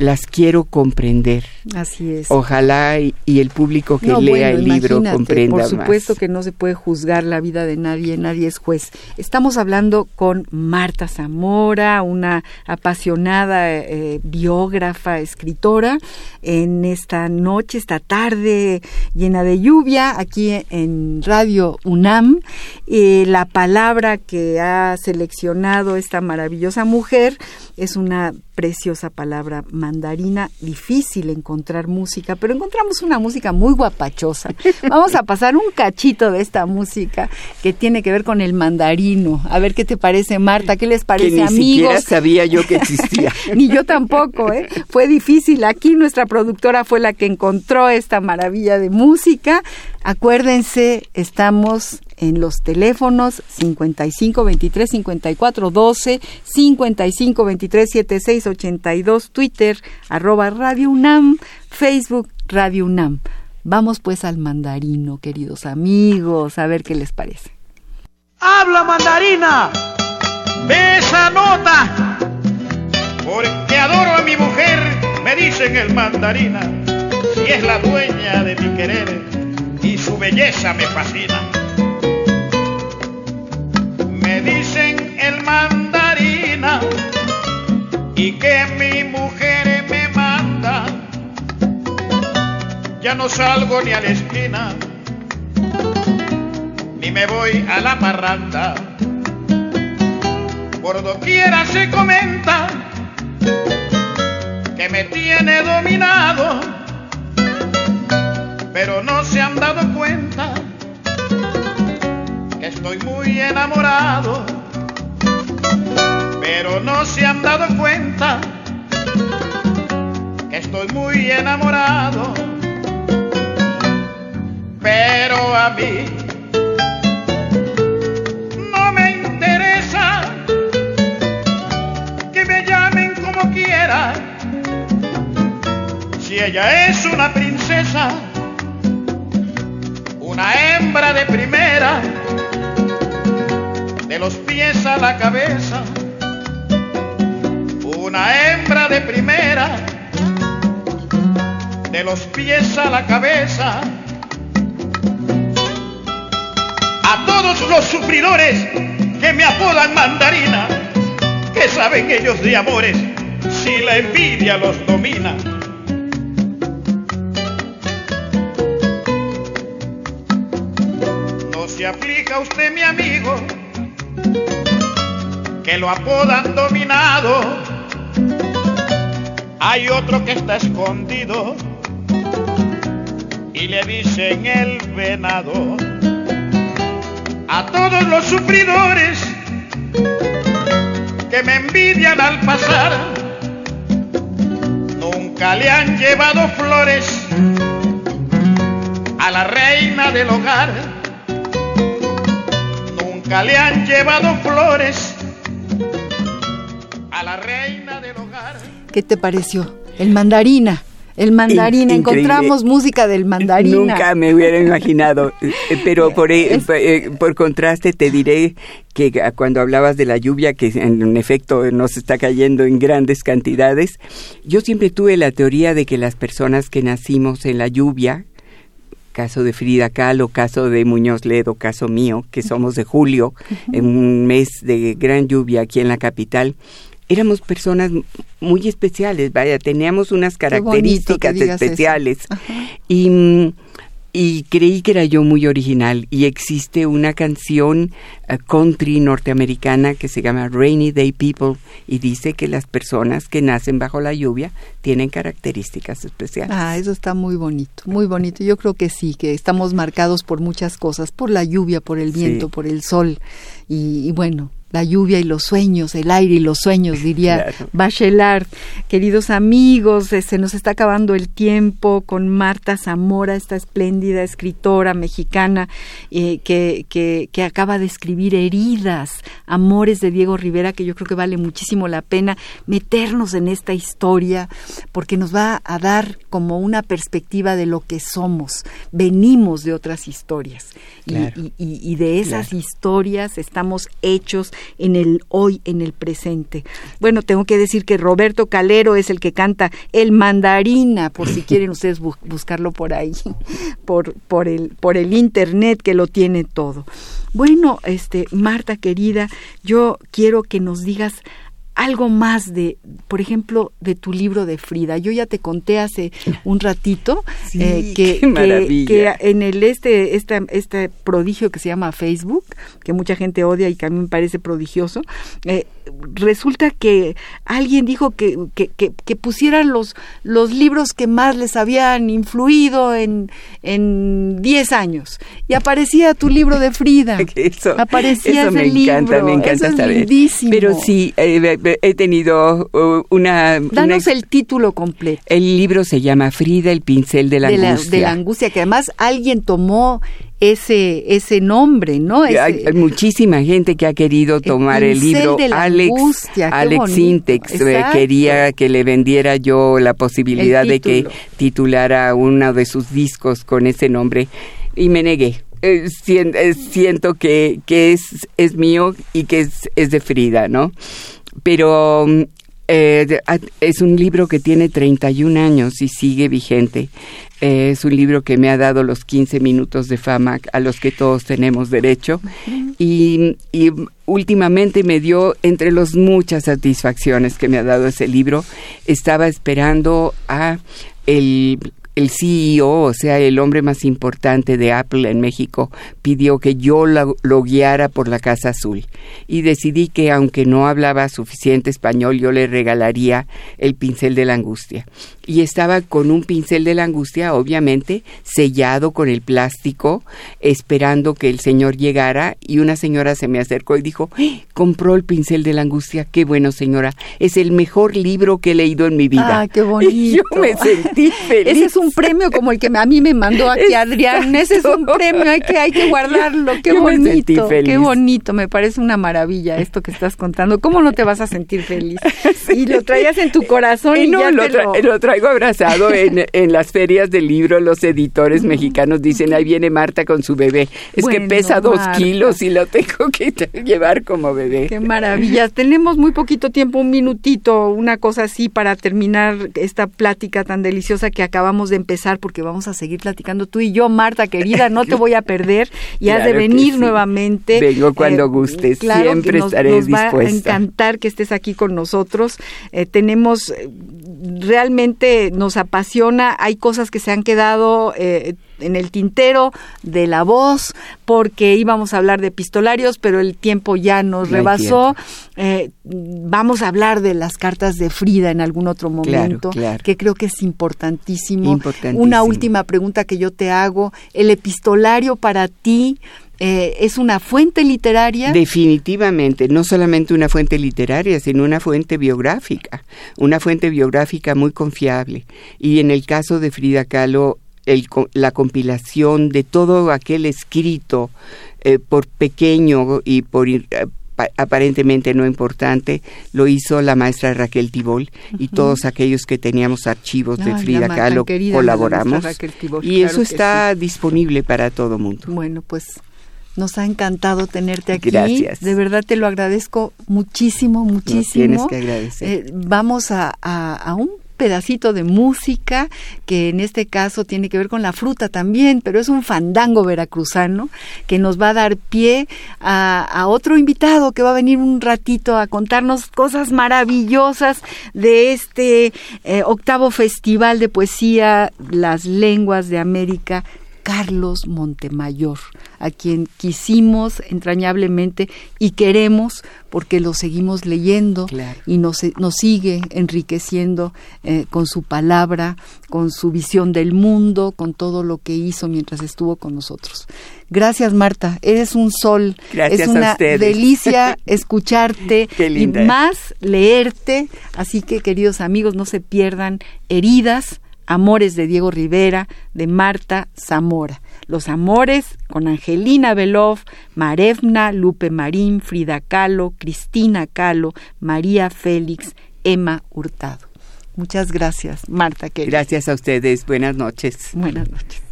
las quiero comprender. Así es. Ojalá y, el público que lea el libro comprenda Por supuesto que no se puede juzgar la vida de nadie, nadie es juez. Estamos hablando con Marta Zamora, una apasionada eh, biógrafa, escritora, en esta noche, esta tarde llena de lluvia, aquí en Radio UNAM. Eh, la palabra que ha seleccionado esta maravillosa mujer es una preciosa palabra mandarina, difícil encontrar música, pero encontramos una música muy guapachosa. Vamos a pasar un cachito de esta música que tiene que ver con el mandarino. A ver qué te parece, Marta, qué les parece, que ni Siquiera sabía yo que existía. ni yo tampoco, ¿eh? Fue difícil. Aquí nuestra productora fue la que encontró esta maravilla de música. Acuérdense, estamos en los teléfonos 55 23 54 12, 55 23 76 82, Twitter, arroba Radio UNAM, Facebook Radio UNAM. Vamos pues al mandarino, queridos amigos, a ver qué les parece. ¡Habla mandarina! ¡Besa nota! Porque adoro a mi mujer, me dicen el mandarina, si es la dueña de mi querer y su belleza me fascina. Dicen el mandarina y que mi mujer me manda. Ya no salgo ni a la esquina, ni me voy a la parranda. Por doquiera se comenta que me tiene dominado pero no se han dado cuenta estoy muy enamorado, pero no se han dado cuenta que estoy muy enamorado, pero a mí no me interesa que me llamen como quiera, si ella es una princesa una hembra de primera, los pies a la cabeza, una hembra de primera, de los pies a la cabeza. A todos los sufridores que me apodan mandarina, que saben ellos de amores, si la envidia los domina se aplica usted, mi amigo, que lo apodan dominado. Hay otro que está escondido y le dicen el venado. A todos los sufridores que me envidian al pasar, nunca le han llevado flores a la reina del hogar le han llevado flores ¿Qué te pareció? El mandarina. El mandarina, encontramos música del mandarina. Nunca me hubiera imaginado, eh, pero por, eh, eh, por contraste te diré que cuando hablabas de la lluvia, que en efecto nos está cayendo en grandes cantidades, yo siempre tuve la teoría de que las personas que nacimos en la lluvia, caso de Frida Kahlo, caso de Muñoz Ledo, caso mío, que somos de julio, en un mes de gran lluvia aquí en la capital, éramos personas muy especiales, vaya, teníamos unas características especiales. Y y creí que era yo muy original y existe una canción eh, country norteamericana que se llama Rainy Day People y dice que las personas que nacen bajo la lluvia tienen características especiales. Ah, eso está muy bonito, muy bonito. Yo creo que sí, que estamos marcados por muchas cosas, por la lluvia, por el viento, por el sol y bueno, la lluvia y los sueños, el aire y los sueños, diría Bachelard. Queridos amigos, eh, se nos está acabando el tiempo con Marta Zamora, esta espléndida escritora mexicana eh, que, que, que, acaba de escribir Heridas, Amores de Diego Rivera, que yo creo que vale muchísimo la pena meternos en esta historia, porque nos va a dar como una perspectiva de lo que somos. Venimos de otras historias y, y, de esas historias estamos hechos en el hoy, en el presente. Bueno, tengo que decir que Roberto Calero es el que canta El Mandarina, por si quieren ustedes buscarlo por ahí, por, por, el, por el internet que lo tiene todo. Bueno, este, Marta querida, yo quiero que nos digas algo más de, por ejemplo, de tu libro de Frida. Yo ya te conté hace un ratito eh, que, que, en el este, este, este prodigio que se llama Facebook, que mucha gente odia y que a mí me parece prodigioso, eh, resulta que alguien dijo que, que, pusieran los, los libros que más les habían influido en, en 10 años. Y aparecía tu libro de Frida. Eso, aparecía eso me encanta, me encanta saber. Pero sí, eh, he tenido uh, una... Danos el título completo. El libro se llama Frida, el pincel de la angustia. de la angustia, que además alguien tomó ese, ese nombre, ¿no? hay, muchísima gente que ha querido tomar el, libro. Alex, Alex Intex eh, quería que le vendiera yo la posibilidad de que titulara uno de sus discos con ese nombre y me negué. Eh, eh, siento que, que es, es mío y que es, es de Frida, ¿no? Pero es un libro que tiene 31 años y sigue vigente. Eh, es un libro que me ha dado los 15 minutos de fama a los que todos tenemos derecho y, y últimamente me dio entre las muchas satisfacciones que me ha dado ese libro. Estaba esperando a el el CEO, o sea, el hombre más importante de Apple en México, pidió que yo lo, guiara por la Casa Azul. Y decidí que, aunque no hablaba suficiente español, yo le regalaría el pincel de la angustia. Y estaba con un pincel de la angustia, obviamente, sellado con el plástico, esperando que el señor llegara. Y una señora se me acercó y dijo, ¡Eh! compró el pincel de la angustia. Qué bueno, señora. Es el mejor libro que he leído en mi vida. Ah, qué bonito. Y yo me sentí feliz un premio como el que a mí me mandó aquí Adrián. Ese es un premio, hay que, hay que guardarlo. Qué bonito, qué bonito. Me parece una maravilla esto que estás contando. ¿Cómo no te vas a sentir feliz? Y lo traías en tu corazón y, no, ya lo, lo... traigo abrazado en, en las ferias del libro. Los editores mexicanos dicen, ahí viene Marta con su bebé. Es que pesa dos kilos y lo tengo que llevar como bebé. Qué maravilla. Tenemos muy poquito tiempo, un minutito, una cosa así para terminar esta plática tan deliciosa que acabamos de empezar porque vamos a seguir platicando tú y yo, Marta querida, no te voy a perder y has de venir nuevamente. Vengo cuando eh, gustes, siempre estaré nos dispuesta. Va a encantar que estés aquí con nosotros. Eh, tenemos eh, realmente nos apasiona, hay cosas que se han quedado eh, en el tintero de la voz, porque íbamos a hablar de epistolarios, pero el tiempo ya nos rebasó. Eh, vamos a hablar de las cartas de Frida en algún otro momento, que creo que es importantísimo. Una última pregunta que yo te hago, el epistolario para ti, eh, es una fuente literaria. Definitivamente, no solamente una fuente literaria, sino una fuente biográfica, una fuente biográfica muy confiable. Y en el caso de Frida Kahlo, la compilación de todo aquel escrito, eh, por pequeño y por eh, aparentemente no importante, lo hizo la maestra Raquel Tibol y todos aquellos que teníamos archivos de Frida Kahlo colaboramos. y eso está disponible para todo mundo. Bueno, pues nos ha encantado tenerte aquí. Gracias. De verdad te lo agradezco muchísimo, muchísimo. tienes que agradecer. Eh, vamos a, a, un pedacito de música que en este caso tiene que ver con la fruta también, pero es un fandango veracruzano que nos va a dar pie a, otro invitado que va a venir un ratito a contarnos cosas maravillosas de este eh, octavo festival de poesía Las Lenguas de América Carlos Montemayor, a quien quisimos entrañablemente y queremos porque lo seguimos leyendo y nos, nos, sigue enriqueciendo eh, con su palabra, con su visión del mundo, con todo lo que hizo mientras estuvo con nosotros. Gracias Marta, eres un sol, Gracias es una delicia escucharte y más leerte, así que queridos amigos no se pierdan heridas Amores de Diego Rivera, de Marta Zamora. Los Amores con Angelina Belov, Marevna, Lupe Marín, Frida Kahlo, Cristina Kahlo, María Félix, Emma Hurtado. Muchas gracias, Marta. Gracias a ustedes. Buenas noches. Buenas noches.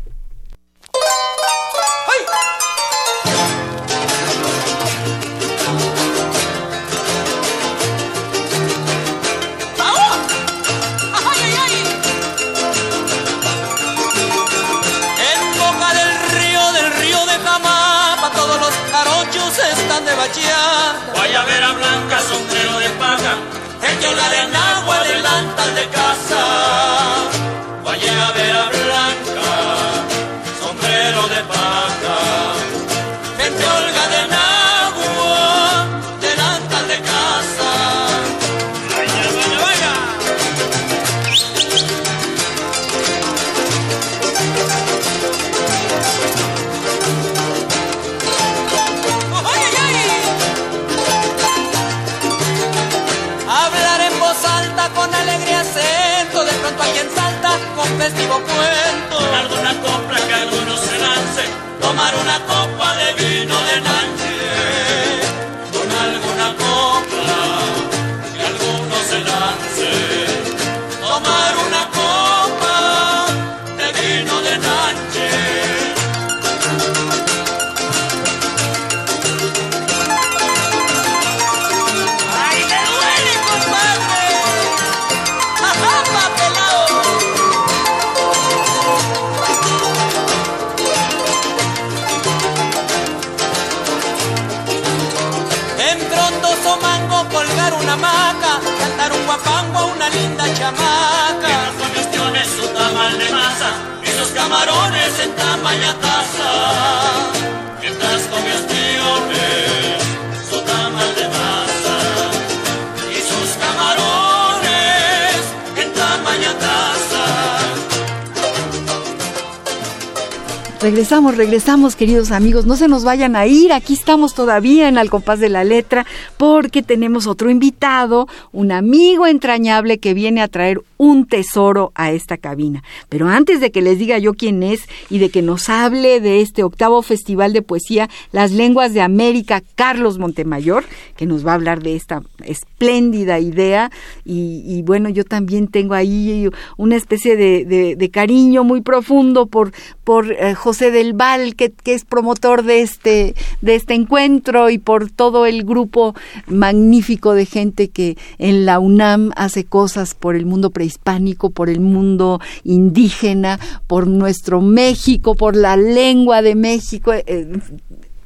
Vaya a ver a Blanca, sombrero de paja, el que habla en agua, delantal de Regresamos, regresamos, queridos amigos. No se nos vayan a ir. Aquí estamos todavía en Al compás de la letra porque tenemos otro invitado, un amigo entrañable que viene a traer un tesoro a esta cabina. Pero antes de que les diga yo quién es y de que nos hable de este octavo Festival de Poesía Las Lenguas de América, Carlos Montemayor, que nos va a hablar de esta espléndida idea. Y, bueno, yo también tengo ahí una especie de, cariño muy profundo por, por eh, José del Val, que, que es promotor de este, de este encuentro, y por todo el grupo magnífico de gente que en la UNAM hace cosas por el mundo prehispánico, por el mundo indígena, por nuestro México, por la lengua de México. eh,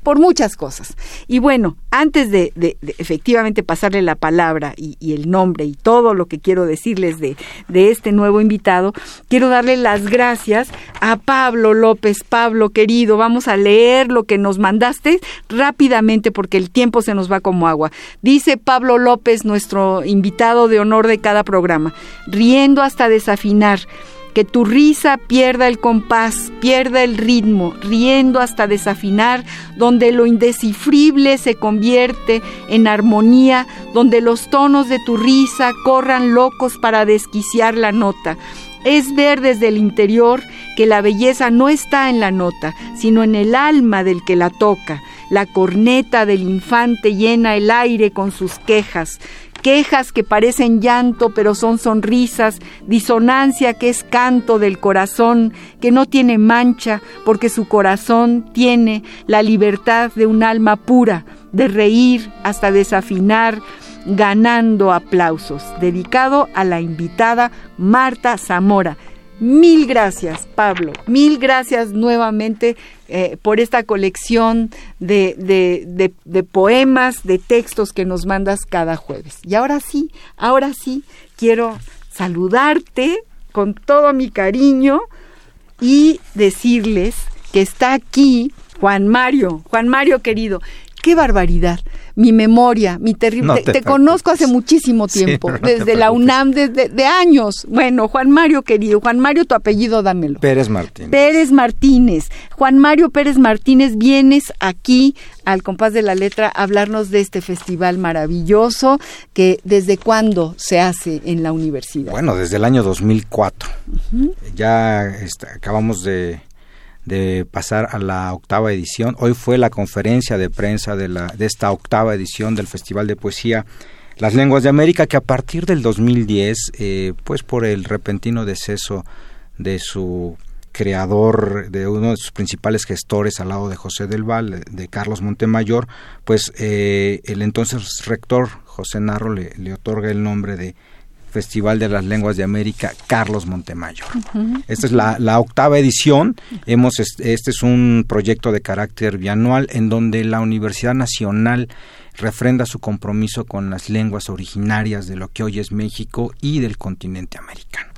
por muchas cosas. Y bueno, antes de, efectivamente pasarle la palabra y, y el nombre y todo lo que quiero decirles de, de este nuevo invitado, quiero darle las gracias a Pablo López. Pablo, querido, vamos a leer lo que nos mandaste rápidamente porque el tiempo se nos va como agua. Dice Pablo López, nuestro invitado de honor de cada programa, riendo hasta desafinar que tu risa pierda el compás, pierda el ritmo, riendo hasta desafinar, donde lo indescifrible se convierte en armonía, donde los tonos de tu risa corran locos para desquiciar la nota. Es ver desde el interior que la belleza no está en la nota, sino en el alma del que la toca. La corneta del infante llena el aire con sus quejas, quejas que parecen llanto pero son sonrisas, disonancia que es canto del corazón, que no tiene mancha porque su corazón tiene la libertad de un alma pura, de reír hasta desafinar, ganando aplausos. Dedicado a la invitada Marta Zamora. Mil gracias, Pablo. Mil gracias nuevamente eh, por esta colección de, de, de, de poemas, de textos que nos mandas cada jueves. Y ahora sí, ahora sí, quiero saludarte con todo mi cariño y decirles que está aquí, Juan Mario, Juan Mario querido, qué barbaridad. Mi memoria, mi terrible. te, conozco hace muchísimo tiempo, desde la UNAM, desde de años. Bueno, Juan Mario querido, Juan Mario, tu apellido dámelo. Pérez Martínez. Pérez Martínez. Juan Mario Pérez Martínez, vienes aquí al compás de la letra a hablarnos de este festival maravilloso que desde cuándo se hace en la universidad. Bueno, desde el año 2004. Ya este, acabamos de de pasar a la octava edición. Hoy fue la conferencia de prensa de, la, de esta octava edición del Festival de Poesía Las Lenguas de América, que a partir del 2010, eh, pues por el repentino deceso de su creador, de uno de sus principales gestores al lado de José del Val, de Carlos Montemayor, pues eh, el entonces rector José Narro le, le otorga el nombre de Festival de las Lenguas de América Carlos Montemayor. Esta es la, octava edición. Hemos, este es un proyecto de carácter bianual en donde la Universidad Nacional refrenda su compromiso con las lenguas originarias de lo que hoy es México y del continente americano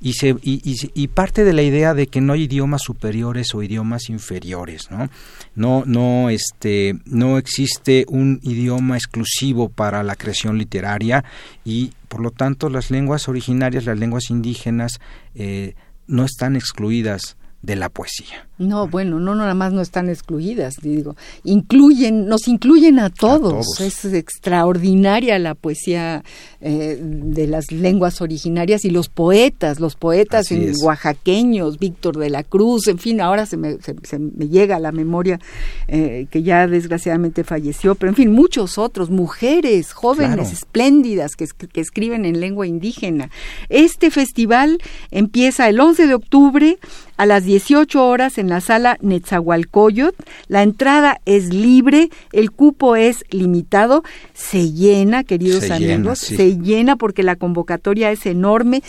y, se, y, y, parte de la idea de que no hay idiomas superiores o idiomas inferiores, ¿no? No, no, este, no existe un idioma exclusivo para la creación literaria y por lo tanto las lenguas originarias, las lenguas indígenas, eh, no están excluidas de la poesía. No, bueno, no nada más no están excluidas, digo, incluyen, nos incluyen a todos. Es extraordinaria la poesía eh, de las lenguas originarias y los poetas, los poetas oaxaqueños, Víctor de la Cruz, en fin, ahora se me, se, me llega a la memoria eh, que ya desgraciadamente falleció, pero en fin, muchos otros, mujeres, jóvenes, espléndidas que, que escriben en lengua indígena. Este festival empieza el 11 de octubre a las 18 horas en la sala Netzahualcoyot. La entrada es libre, el cupo es limitado, se llena, queridos amigos, se llena porque la convocatoria es enorme.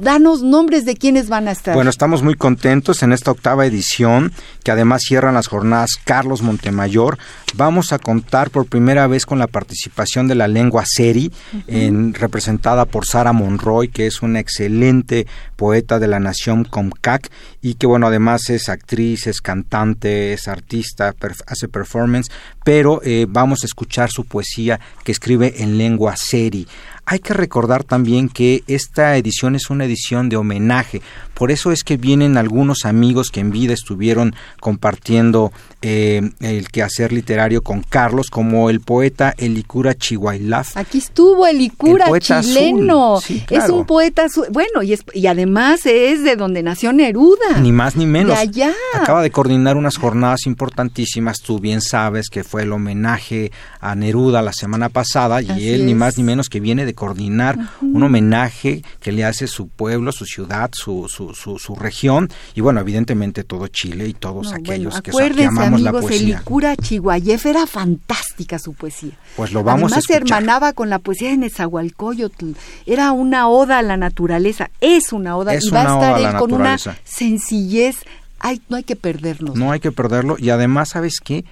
Danos nombres de quienes van a estar. Bueno, estamos muy contentos en esta octava edición, que además cierran las jornadas Carlos Montemayor. Vamos a contar por primera vez con la participación de la lengua seri, en, representada por Sara Monroy, que es una excelente poeta de la nación Comcac y que bueno, además es actriz, es cantante, es artista, hace performance, pero eh, vamos a escuchar su poesía que escribe en lengua seri. Hay que recordar también que esta edición es una edición de homenaje, por eso es que vienen algunos amigos que en vida estuvieron compartiendo eh, el quehacer literario con Carlos, como el poeta Elicura Chihuailaf. Aquí estuvo Elicura, chileno. Es un poeta, bueno, y, es, y además es de donde nació Neruda. Ni más ni menos. De allá. Acaba de coordinar unas jornadas importantísimas, tú bien sabes que fue el homenaje a Neruda la semana pasada, y él ni más ni menos que viene de coordinar un homenaje que le hace su pueblo, su ciudad, su, su, su, región, y bueno, evidentemente todo Chile y todos aquellos que, amamos la poesía. Elicura Chihuayef era fantástica su poesía. Pues lo vamos Además, a escuchar. se hermanaba con la poesía de Nezahualcóyotl. Era una oda a la naturaleza, es una oda, y va a estar él con una sencillez. Ay, no hay que perdernos. No hay que perderlo, y además, ¿sabes qué?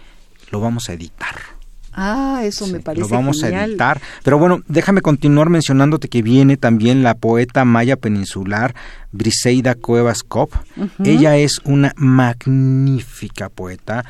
Lo vamos a editar. Ah, eso me parece Lo vamos a editar. Pero bueno, déjame continuar mencionándote que viene también la poeta maya peninsular Briseida Cuevas Cop. Ella es una magnífica poeta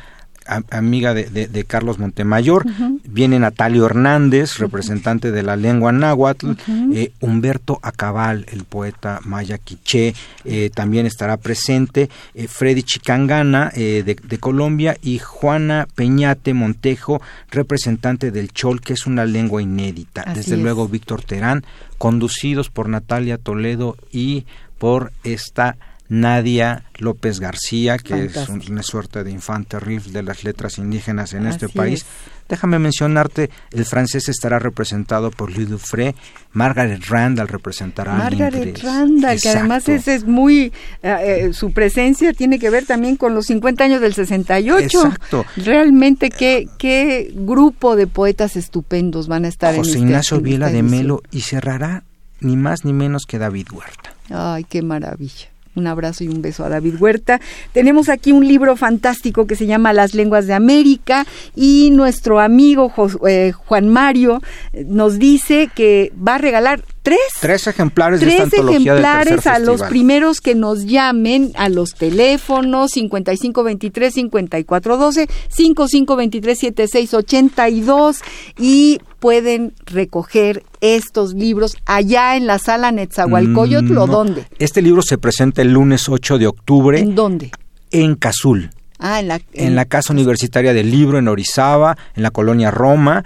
amiga de, Carlos Montemayor, viene Natalio Hernández, representante de la lengua náhuatl, eh, Humberto Acabal, el poeta maya quiché, eh, también estará presente, eh, Freddy Chicangana de, Colombia. Y Juana Peñate Montejo, representante del chol, que es una lengua inédita. Desde luego Víctor Terán, conducidos por Natalia Toledo y por esta Nadia López García, que es una suerte de infante riff de las letras indígenas en este país. Déjame mencionarte, el francés estará representado por Louis Dufresne, Margaret Randall representará Margaret Randall, que además es, es muy, eh, eh, su presencia tiene que ver también con los 50 años del 68. Exacto. Realmente qué, qué grupo de poetas estupendos van a estar José en este Ignacio Viela de Melo y cerrará ni más ni menos que David Huerta. Ay, qué maravilla Un abrazo y un beso a David Huerta. Tenemos aquí un libro fantástico que se llama Las lenguas de América y nuestro amigo eh, Juan Mario eh, nos dice que va a regalar tres, tres ejemplares tres de esta ejemplares a los primeros que nos llamen a los teléfonos 5523 5412 5523 7682 y pueden recoger estos libros allá en la sala Netzahualcoyotl o mm, dónde? Este libro se presenta el lunes 8 de octubre. ¿En dónde? En Cazul. Ah, en la, en, la Casa Universitaria del Libro en Orizaba, en la colonia Roma.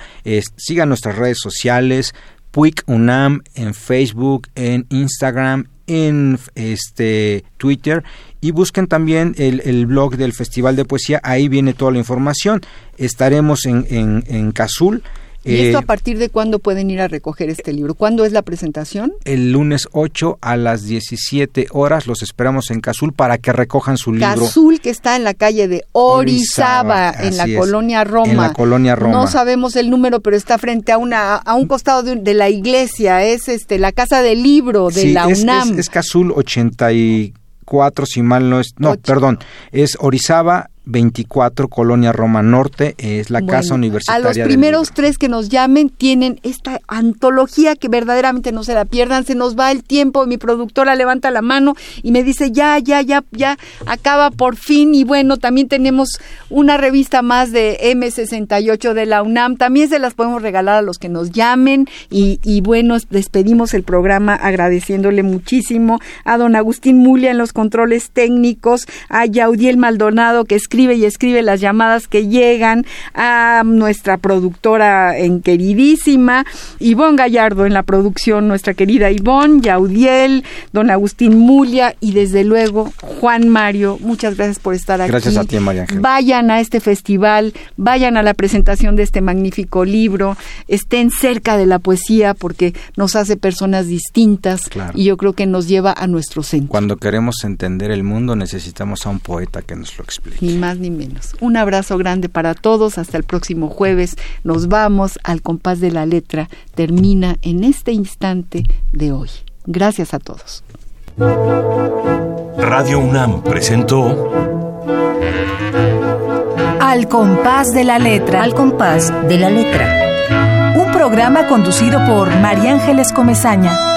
sigan nuestras redes sociales, Puig UNAM en Facebook, en Instagram, en este Twitter y busquen también el, el, blog del Festival de Poesía, ahí viene toda la información. Estaremos en, en, en Cazul ¿Y esto a eh, partir de cuándo pueden ir a recoger este libro? ¿Cuándo es la presentación? El lunes 8 a las 17 horas los esperamos en Cazul para que recojan su libro. Cazul que está en la calle de Orizaba, en la colonia Roma. En la colonia Roma. No sabemos el número, pero está frente a una a un costado de, la iglesia, es este la casa del libro de la UNAM. Es, es, Cazul 84 si mal no es, no, perdón, es Orizaba 24, Colonia Roma Norte, es la casa universitaria. A los primeros tres que nos llamen tienen esta antología que verdaderamente no se la pierdan, se nos va el tiempo, mi productora levanta la mano y me dice, ya, ya, ya, ya, acaba por fin y bueno, también tenemos una revista más de M68 de la UNAM, también se las podemos regalar a los que nos llamen. Y, y bueno, despedimos el programa agradeciéndole muchísimo a don Agustín Mulia en los controles técnicos, a Yaudiel Maldonado que es escribe y escribe las llamadas que llegan a nuestra productora en queridísima, Ivonne Gallardo en la producción, nuestra querida Ivonne, Yaudiel, don Agustín Mulia y desde luego Juan Mario. Muchas gracias por estar aquí. Gracias a ti, María Ángel. Vayan a este festival, vayan a la presentación de este magnífico libro, estén cerca de la poesía porque nos hace personas distintas y yo creo que nos lleva a nuestro centro. Cuando queremos entender el mundo necesitamos a un poeta que nos lo explique más ni menos. Un abrazo grande para todos. Hasta el próximo jueves. Nos vamos al compás de la letra. Termina en este instante de hoy. Gracias a todos. Radio UNAM presentó Al compás de la letra. Al compás de la letra. Un programa conducido por María Ángeles Comezaña.